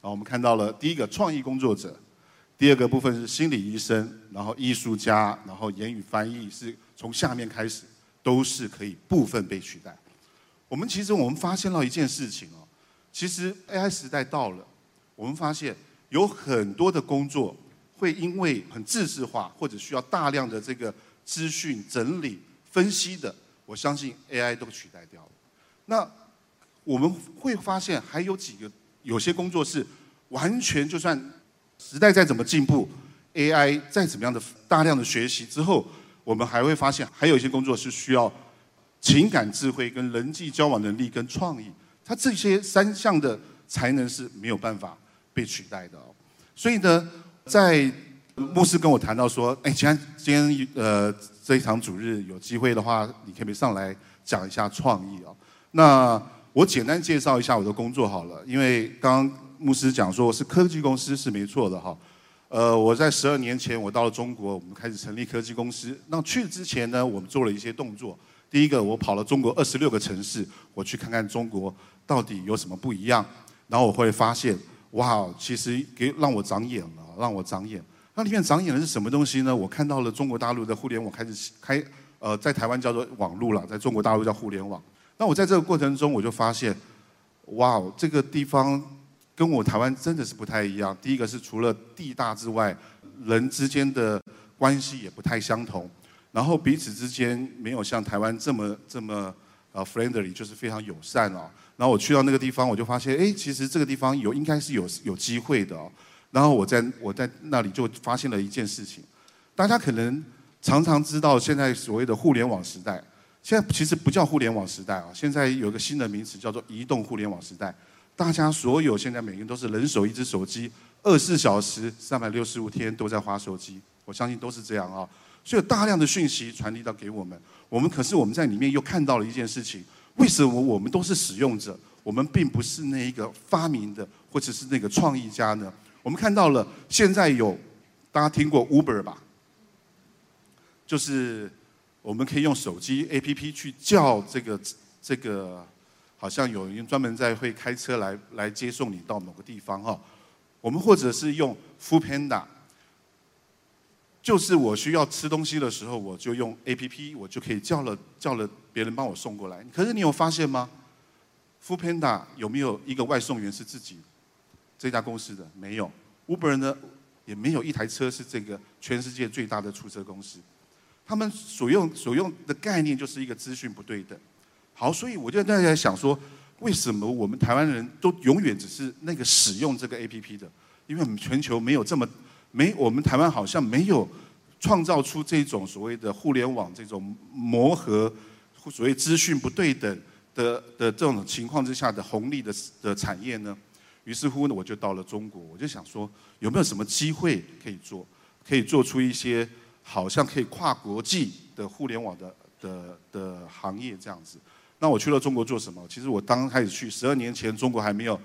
啊，我们看到了第一个创意工作者，第二个部分是心理医生，然后艺术家，然后言语翻译是从下面开始都是可以部分被取代。我们其实我们发现了一件事情哦，其实 AI 时代到了，我们发现有很多的工作会因为很自制化或者需要大量的这个资讯整理分析的。我相信 AI 都取代掉了。那我们会发现还有几个有些工作是完全就算时代再怎么进步，AI 再怎么样的大量的学习之后，我们还会发现还有一些工作是需要情感智慧、跟人际交往能力、跟创意。它这些三项的才能是没有办法被取代的哦。所以呢，在牧师跟我谈到说：“哎，今天今天呃。”这一场主日有机会的话，你可不可以上来讲一下创意哦？那我简单介绍一下我的工作好了，因为刚刚牧师讲说我是科技公司是没错的哈。呃，我在十二年前我到了中国，我们开始成立科技公司。那去之前呢，我们做了一些动作。第一个，我跑了中国二十六个城市，我去看看中国到底有什么不一样。然后我会发现，哇，其实给让我长眼了，让我长眼。那里面长眼的是什么东西呢？我看到了中国大陆的互联网开始开，呃，在台湾叫做网络了，在中国大陆叫互联网。那我在这个过程中，我就发现，哇，这个地方跟我台湾真的是不太一样。第一个是除了地大之外，人之间的关系也不太相同，然后彼此之间没有像台湾这么这么呃 friendly，就是非常友善哦。然后我去到那个地方，我就发现，哎，其实这个地方有应该是有有机会的哦。然后我在我在那里就发现了一件事情，大家可能常常知道现在所谓的互联网时代，现在其实不叫互联网时代啊，现在有一个新的名词叫做移动互联网时代。大家所有现在每个人都是人手一只手机，二十四小时三百六十五天都在划手机，我相信都是这样啊。所以有大量的讯息传递到给我们，我们可是我们在里面又看到了一件事情，为什么我们都是使用者，我们并不是那一个发明的或者是那个创意家呢？我们看到了，现在有大家听过 Uber 吧？就是我们可以用手机 APP 去叫这个这个，好像有人专门在会开车来来接送你到某个地方哈。我们或者是用 Foodpanda，就是我需要吃东西的时候，我就用 APP，我就可以叫了叫了别人帮我送过来。可是你有发现吗？Foodpanda 有没有一个外送员是自己这家公司的？没有。Uber 呢，也没有一台车是这个全世界最大的出租车公司。他们所用所用的概念就是一个资讯不对等。好，所以我就在在想说，为什么我们台湾人都永远只是那个使用这个 APP 的？因为我们全球没有这么没，我们台湾好像没有创造出这种所谓的互联网这种磨合，所谓资讯不对等的的这种情况之下的红利的的产业呢？于是乎呢，我就到了中国，我就想说，有没有什么机会可以做，可以做出一些。好像可以跨国际的互联网的的的行业这样子，那我去了中国做什么？其实我刚开始去，十二年前中国还没有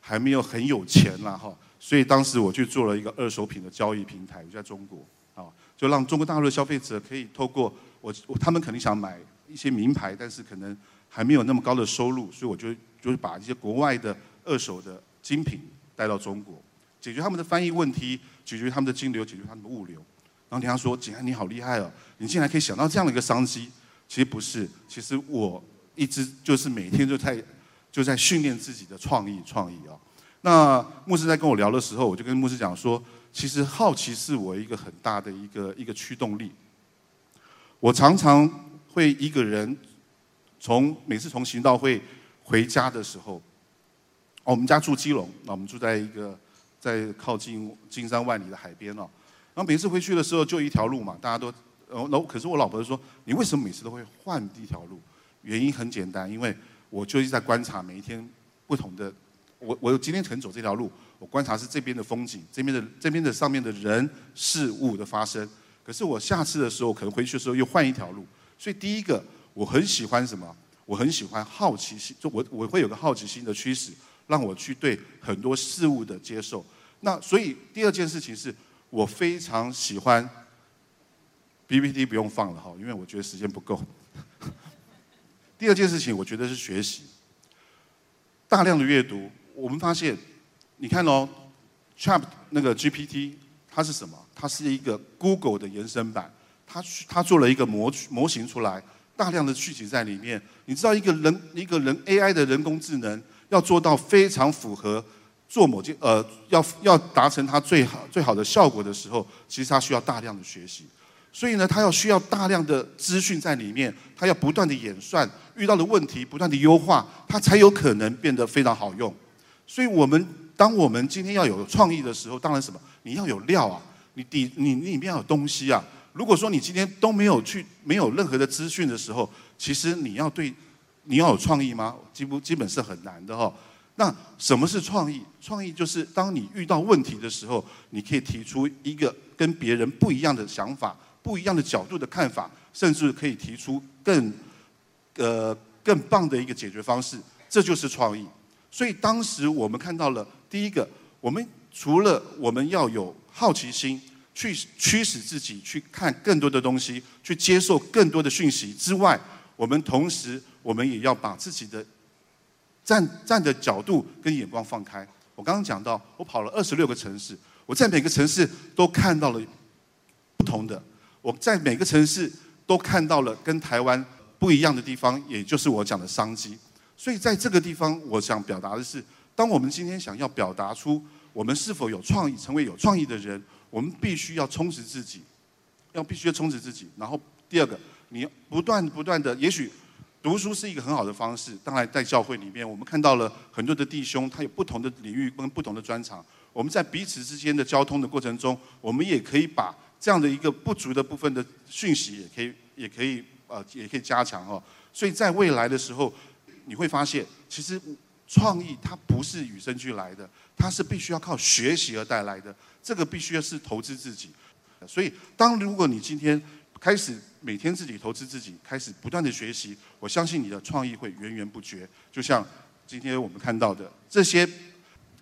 还没有很有钱啦哈，所以当时我去做了一个二手品的交易平台，就在中国啊，就让中国大陆的消费者可以透过我，他们肯定想买一些名牌，但是可能还没有那么高的收入，所以我就就是把一些国外的二手的精品带到中国，解决他们的翻译问题，解决他们的金流，解决他们的物流。然后听他说：“景安，你好厉害哦！你竟然可以想到这样的一个商机。其实不是，其实我一直就是每天就在就在训练自己的创意创意哦。那牧师在跟我聊的时候，我就跟牧师讲说，其实好奇是我一个很大的一个一个驱动力。我常常会一个人从每次从行道会回家的时候，我们家住基隆，那我们住在一个在靠近金山万里的海边哦。”然后每次回去的时候就一条路嘛，大家都，然后可是我老婆就说，你为什么每次都会换一条路？原因很简单，因为我就一直在观察每一天不同的，我我今天可能走这条路，我观察是这边的风景，这边的这边的上面的人事物的发生。可是我下次的时候可能回去的时候又换一条路，所以第一个我很喜欢什么？我很喜欢好奇心，就我我会有个好奇心的驱使，让我去对很多事物的接受。那所以第二件事情是。我非常喜欢 PPT，不用放了哈，因为我觉得时间不够。第二件事情，我觉得是学习，大量的阅读。我们发现，你看哦，Chat 那个 GPT，它是什么？它是一个 Google 的延伸版，它它做了一个模模型出来，大量的讯息在里面。你知道，一个人一个人 AI 的人工智能要做到非常符合。做某件呃，要要达成它最好最好的效果的时候，其实它需要大量的学习，所以呢，它要需要大量的资讯在里面，它要不断的演算遇到的问题，不断的优化，它才有可能变得非常好用。所以，我们当我们今天要有创意的时候，当然什么，你要有料啊，你底你里面要有东西啊。如果说你今天都没有去没有任何的资讯的时候，其实你要对你要有创意吗？基不基本是很难的哈。那什么是创意？创意就是当你遇到问题的时候，你可以提出一个跟别人不一样的想法、不一样的角度的看法，甚至可以提出更呃更棒的一个解决方式，这就是创意。所以当时我们看到了第一个，我们除了我们要有好奇心，去驱使自己去看更多的东西，去接受更多的讯息之外，我们同时我们也要把自己的站站的角度跟眼光放开。我刚刚讲到，我跑了二十六个城市，我在每个城市都看到了不同的。我在每个城市都看到了跟台湾不一样的地方，也就是我讲的商机。所以在这个地方，我想表达的是，当我们今天想要表达出我们是否有创意，成为有创意的人，我们必须要充实自己，要必须要充实自己。然后第二个，你不断不断的，也许。读书是一个很好的方式。当然，在教会里面，我们看到了很多的弟兄，他有不同的领域跟不同的专长。我们在彼此之间的交通的过程中，我们也可以把这样的一个不足的部分的讯息，也可以，也可以，呃，也可以加强哦。所以在未来的时候，你会发现，其实创意它不是与生俱来的，它是必须要靠学习而带来的。这个必须要是投资自己。所以，当如果你今天开始。每天自己投资自己，开始不断的学习，我相信你的创意会源源不绝。就像今天我们看到的这些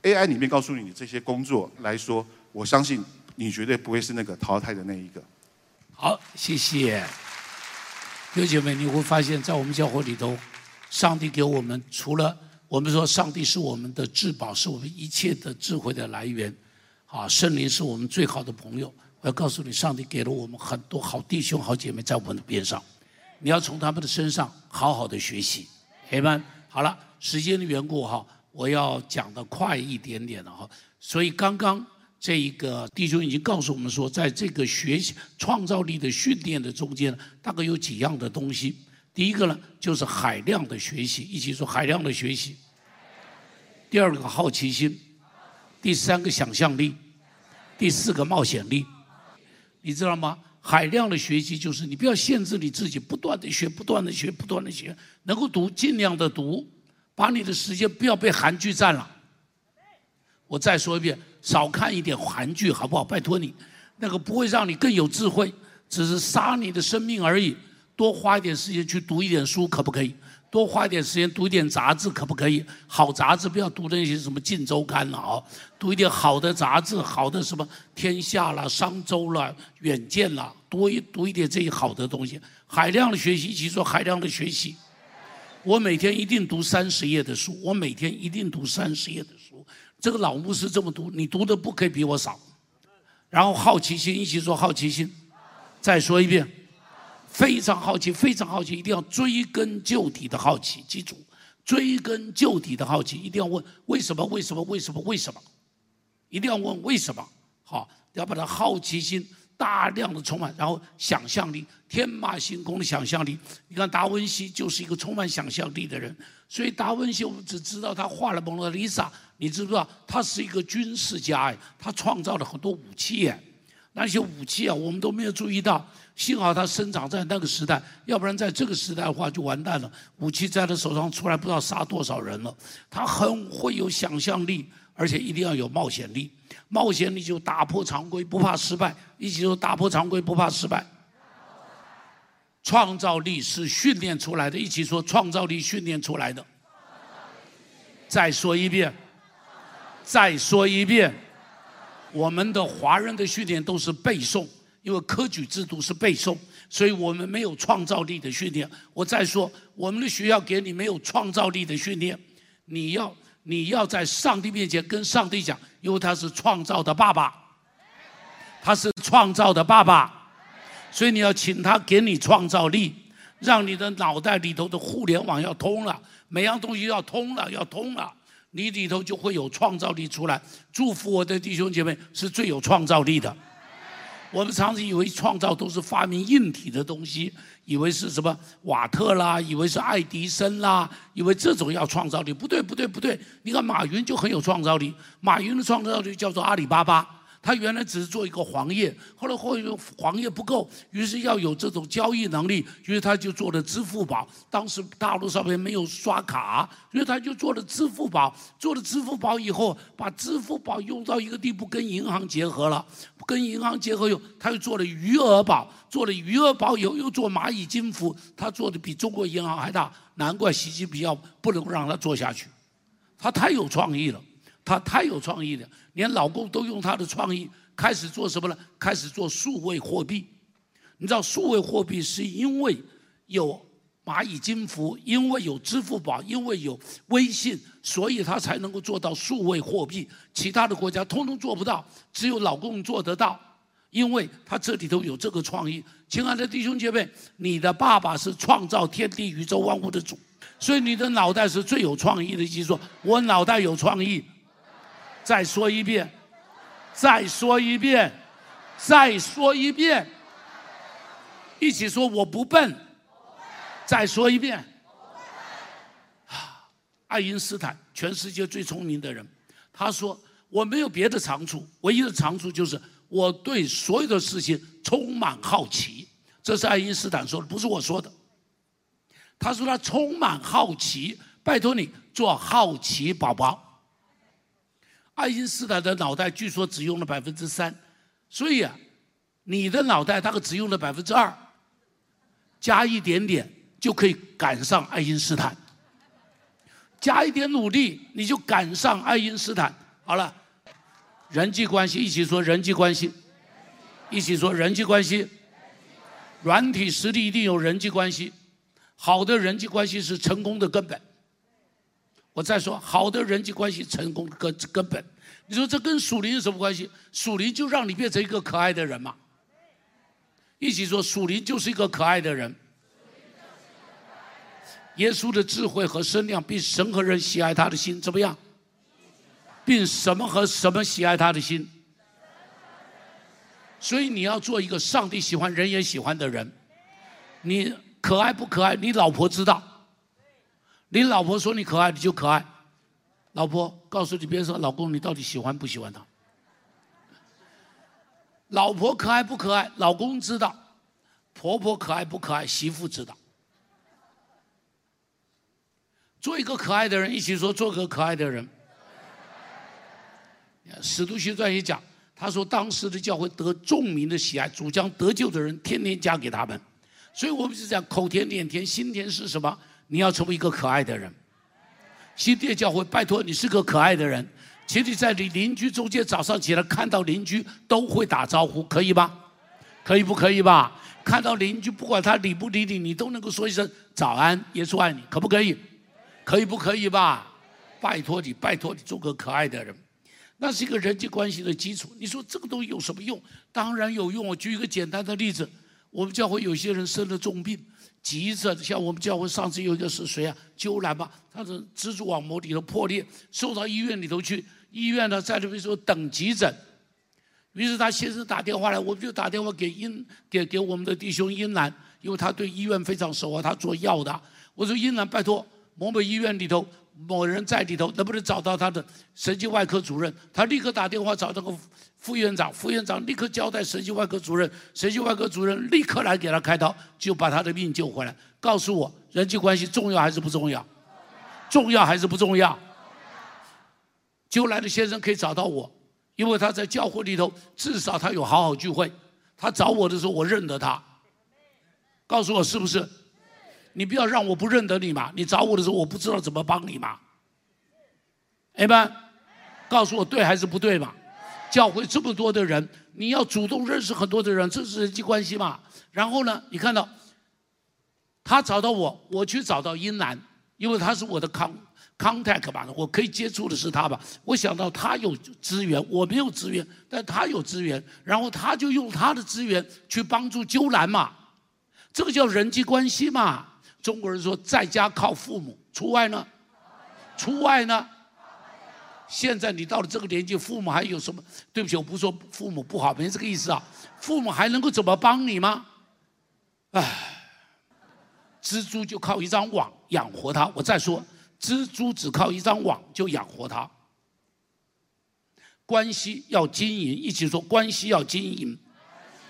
AI 里面告诉你的这些工作来说，我相信你绝对不会是那个淘汰的那一个。好，谢谢。弟兄姐妹，你会发现在我们教会里头，上帝给我们除了我们说上帝是我们的至宝，是我们一切的智慧的来源，啊，圣灵是我们最好的朋友。我要告诉你，上帝给了我们很多好弟兄、好姐妹在我们的边上，你要从他们的身上好好的学习。阿们。好了，时间的缘故哈，我要讲的快一点点了哈。所以刚刚这一个弟兄已经告诉我们说，在这个学习创造力的训练的中间，大概有几样的东西。第一个呢，就是海量的学习，一起说海量的学习。第二个好奇心，第三个想象力，第四个冒险力。你知道吗？海量的学习就是你不要限制你自己，不断的学，不断的学，不断的学，能够读尽量的读，把你的时间不要被韩剧占了。我再说一遍，少看一点韩剧好不好？拜托你，那个不会让你更有智慧，只是杀你的生命而已。多花一点时间去读一点书，可不可以？多花一点时间读一点杂志，可不可以？好杂志不要读那些什么《镜周刊》了啊，读一点好的杂志，好的什么《天下》啦、《商周》啦、《远见》啦，多一读一点这些好的东西。海量的学习，一起说海量的学习。我每天一定读三十页的书，我每天一定读三十页的书。这个老牧师这么读，你读的不可以比我少。然后好奇心，一起说好奇心。再说一遍。非常好奇，非常好奇，一定要追根究底的好奇。记住，追根究底的好奇，一定要问为什么？为什么？为什么？为什么？一定要问为什么？好，要把它好奇心大量的充满，然后想象力天马行空的想象力。你看达文西就是一个充满想象力的人，所以达文西我们只知道他画了蒙娜丽莎，你知不知道他是一个军事家？哎，他创造了很多武器哎。那些武器啊，我们都没有注意到。幸好他生长在那个时代，要不然在这个时代的话就完蛋了。武器在他手上出来，不知道杀多少人了。他很会有想象力，而且一定要有冒险力。冒险力就打破常规，不怕失败。一起说打破常规，不怕失败。创造力是训练出来的，一起说创造力训练出来的。再说一遍，再说一遍。我们的华人的训练都是背诵，因为科举制度是背诵，所以我们没有创造力的训练。我再说，我们的学校给你没有创造力的训练，你要你要在上帝面前跟上帝讲，因为他是创造的爸爸，他是创造的爸爸，所以你要请他给你创造力，让你的脑袋里头的互联网要通了，每样东西要通了，要通了。你里头就会有创造力出来。祝福我的弟兄姐妹是最有创造力的。我们常常以为创造都是发明硬体的东西，以为是什么瓦特啦，以为是爱迪生啦，以为这种要创造力。不对，不对，不对。你看马云就很有创造力，马云的创造力叫做阿里巴巴。他原来只是做一个黄页，后来后来黄页不够，于是要有这种交易能力，于是他就做了支付宝。当时大陆上面没有刷卡，所以他就做了支付宝。做了支付宝以后，把支付宝用到一个地步，跟银行结合了。跟银行结合以后，他又做了余额宝。做了余额宝以后，又做蚂蚁金服。他做的比中国银行还大，难怪习近平要不能让他做下去。他太有创意了，他太有创意了。连老公都用他的创意开始做什么呢？开始做数位货币。你知道数位货币是因为有蚂蚁金服，因为有支付宝，因为有微信，所以他才能够做到数位货币。其他的国家通通做不到，只有老公做得到，因为他这里头有这个创意。亲爱的弟兄姐妹，你的爸爸是创造天地宇宙万物的主，所以你的脑袋是最有创意的。记住我脑袋有创意。再说一遍，再说一遍，再说一遍，一起说我不笨。再说一遍，爱因斯坦，全世界最聪明的人，他说我没有别的长处，唯一的长处就是我对所有的事情充满好奇。这是爱因斯坦说的，不是我说的。他说他充满好奇，拜托你做好奇宝宝。爱因斯坦的脑袋据说只用了百分之三，所以啊，你的脑袋大概只用了百分之二，加一点点就可以赶上爱因斯坦，加一点努力你就赶上爱因斯坦。好了，人际关系一起说人际关系，一起说人际关系，软体实力一定有人际关系，好的人际关系是成功的根本。我再说，好的人际关系成功根根本。你说这跟属灵有什么关系？属灵就让你变成一个可爱的人嘛。一起说，属灵就是一个可爱的人。耶稣的智慧和身量，并神和人喜爱他的心怎么样？并什么和什么喜爱他的心？所以你要做一个上帝喜欢、人也喜欢的人。你可爱不可爱？你老婆知道。你老婆说你可爱，你就可爱。老婆告诉你别说，老公你到底喜欢不喜欢他？老婆可爱不可爱？老公知道。婆婆可爱不可爱？媳妇知道。做一个可爱的人，一起说做个可爱的人。使徒行传也讲，他说当时的教会得众民的喜爱，主将得救的人天天加给他们。所以我们是讲口甜脸甜，心甜是什么？你要成为一个可爱的人。新店教会，拜托你是个可爱的人，请你在你邻居中间早上起来看到邻居都会打招呼，可以吗？可以不可以吧？看到邻居不管他理不理你，你都能够说一声早安，耶稣爱你，可不可以？可以不可以吧？拜托你，拜托你做个可爱的人，那是一个人际关系的基础。你说这个东西有什么用？当然有用。我举一个简单的例子，我们教会有些人生了重病，急着像我们教会上次有一个是谁啊？鸠兰吧，他的蜘蛛网膜里头破裂，送到医院里头去。医院呢在那边说等急诊，于是他先生打电话来，我们就打电话给英给给我们的弟兄英兰，因为他对医院非常熟啊，他做药的。我说英兰，拜托。某某医院里头，某人在里头，能不能找到他的神经外科主任？他立刻打电话找那个副院长，副院长立刻交代神经外科主任，神经外科主任立刻来给他开刀，就把他的命救回来。告诉我，人际关系重要还是不重要？重要还是不重要？救来的先生可以找到我，因为他在教会里头，至少他有好好聚会。他找我的时候，我认得他。告诉我是不是？你不要让我不认得你嘛！你找我的时候，我不知道怎么帮你嘛。哎们，告诉我对还是不对嘛？教会这么多的人，你要主动认识很多的人，这是人际关系嘛。然后呢，你看到他找到我，我去找到英兰，因为他是我的 con contact 吧，我可以接触的是他吧。我想到他有资源，我没有资源，但他有资源，然后他就用他的资源去帮助鸠兰嘛。这个叫人际关系嘛。中国人说，在家靠父母，出外呢？出外呢？现在你到了这个年纪，父母还有什么？对不起，我不说父母不好，没这个意思啊。父母还能够怎么帮你吗？唉，蜘蛛就靠一张网养活它。我再说，蜘蛛只靠一张网就养活它。关系要经营，一起说，关系要经营。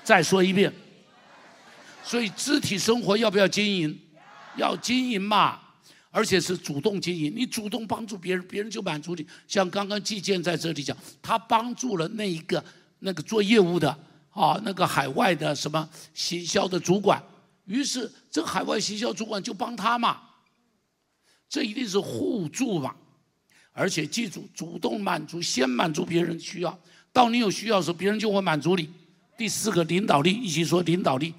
再说一遍，所以肢体生活要不要经营？要经营嘛，而且是主动经营。你主动帮助别人，别人就满足你。像刚刚季建在这里讲，他帮助了那一个那个做业务的啊，那个海外的什么行销的主管，于是这海外行销主管就帮他嘛。这一定是互助嘛。而且记住，主动满足，先满足别人需要，到你有需要的时候，别人就会满足你。第四个领导力，一起说领导力。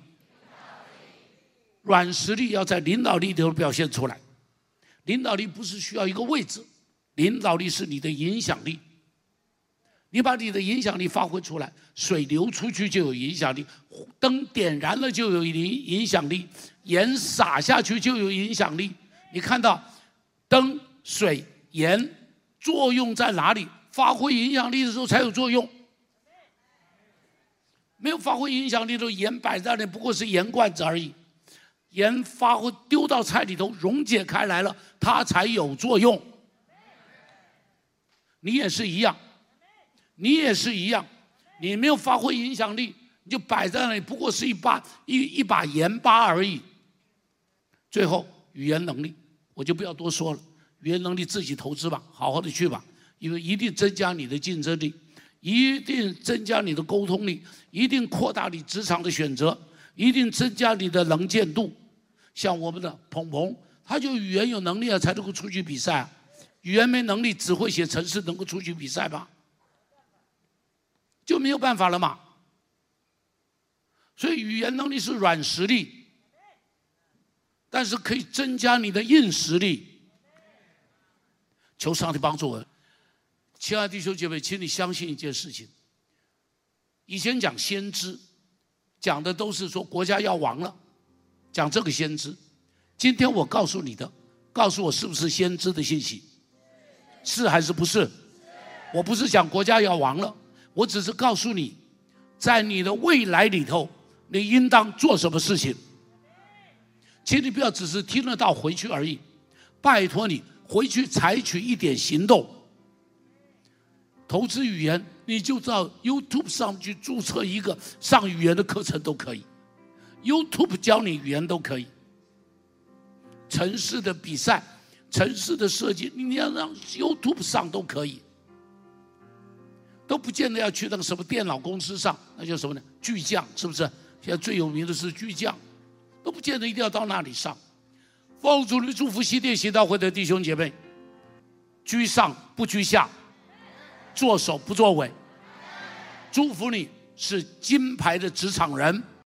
软实力要在领导力里头表现出来，领导力不是需要一个位置，领导力是你的影响力。你把你的影响力发挥出来，水流出去就有影响力，灯点燃了就有影影响力，盐撒下去就有影响力。你看到灯、水、盐作用在哪里？发挥影响力的时候才有作用。没有发挥影响力的盐摆在那里，不过是盐罐子而已。盐发挥丢到菜里头溶解开来了，它才有作用。你也是一样，你也是一样，你没有发挥影响力，你就摆在那里，不过是一把一一把盐巴而已。最后语言能力，我就不要多说了，语言能力自己投资吧，好好的去吧，因为一定增加你的竞争力，一定增加你的沟通力，一定扩大你职场的选择，一定增加你的能见度。像我们的鹏鹏，他就语言有能力啊，才能够出去比赛。语言没能力，只会写程式，能够出去比赛吧？就没有办法了嘛。所以语言能力是软实力，但是可以增加你的硬实力。求上帝帮助我，亲爱的弟兄姐妹，请你相信一件事情。以前讲先知，讲的都是说国家要亡了，讲这个先知。今天我告诉你的，告诉我是不是先知的信息？是还是不是？我不是讲国家要亡了，我只是告诉你，在你的未来里头，你应当做什么事情。请你不要只是听得到回去而已，拜托你。回去采取一点行动。投资语言，你就到 YouTube 上去注册一个上语言的课程都可以，YouTube 教你语言都可以。城市的比赛、城市的设计，你要让 YouTube 上都可以，都不见得要去那个什么电脑公司上，那叫什么呢？巨匠是不是？现在最有名的是巨匠，都不见得一定要到那里上。奉主的祝福，西甸行道会的弟兄姐妹，居上不居下，作首不作尾，祝福你是金牌的职场人。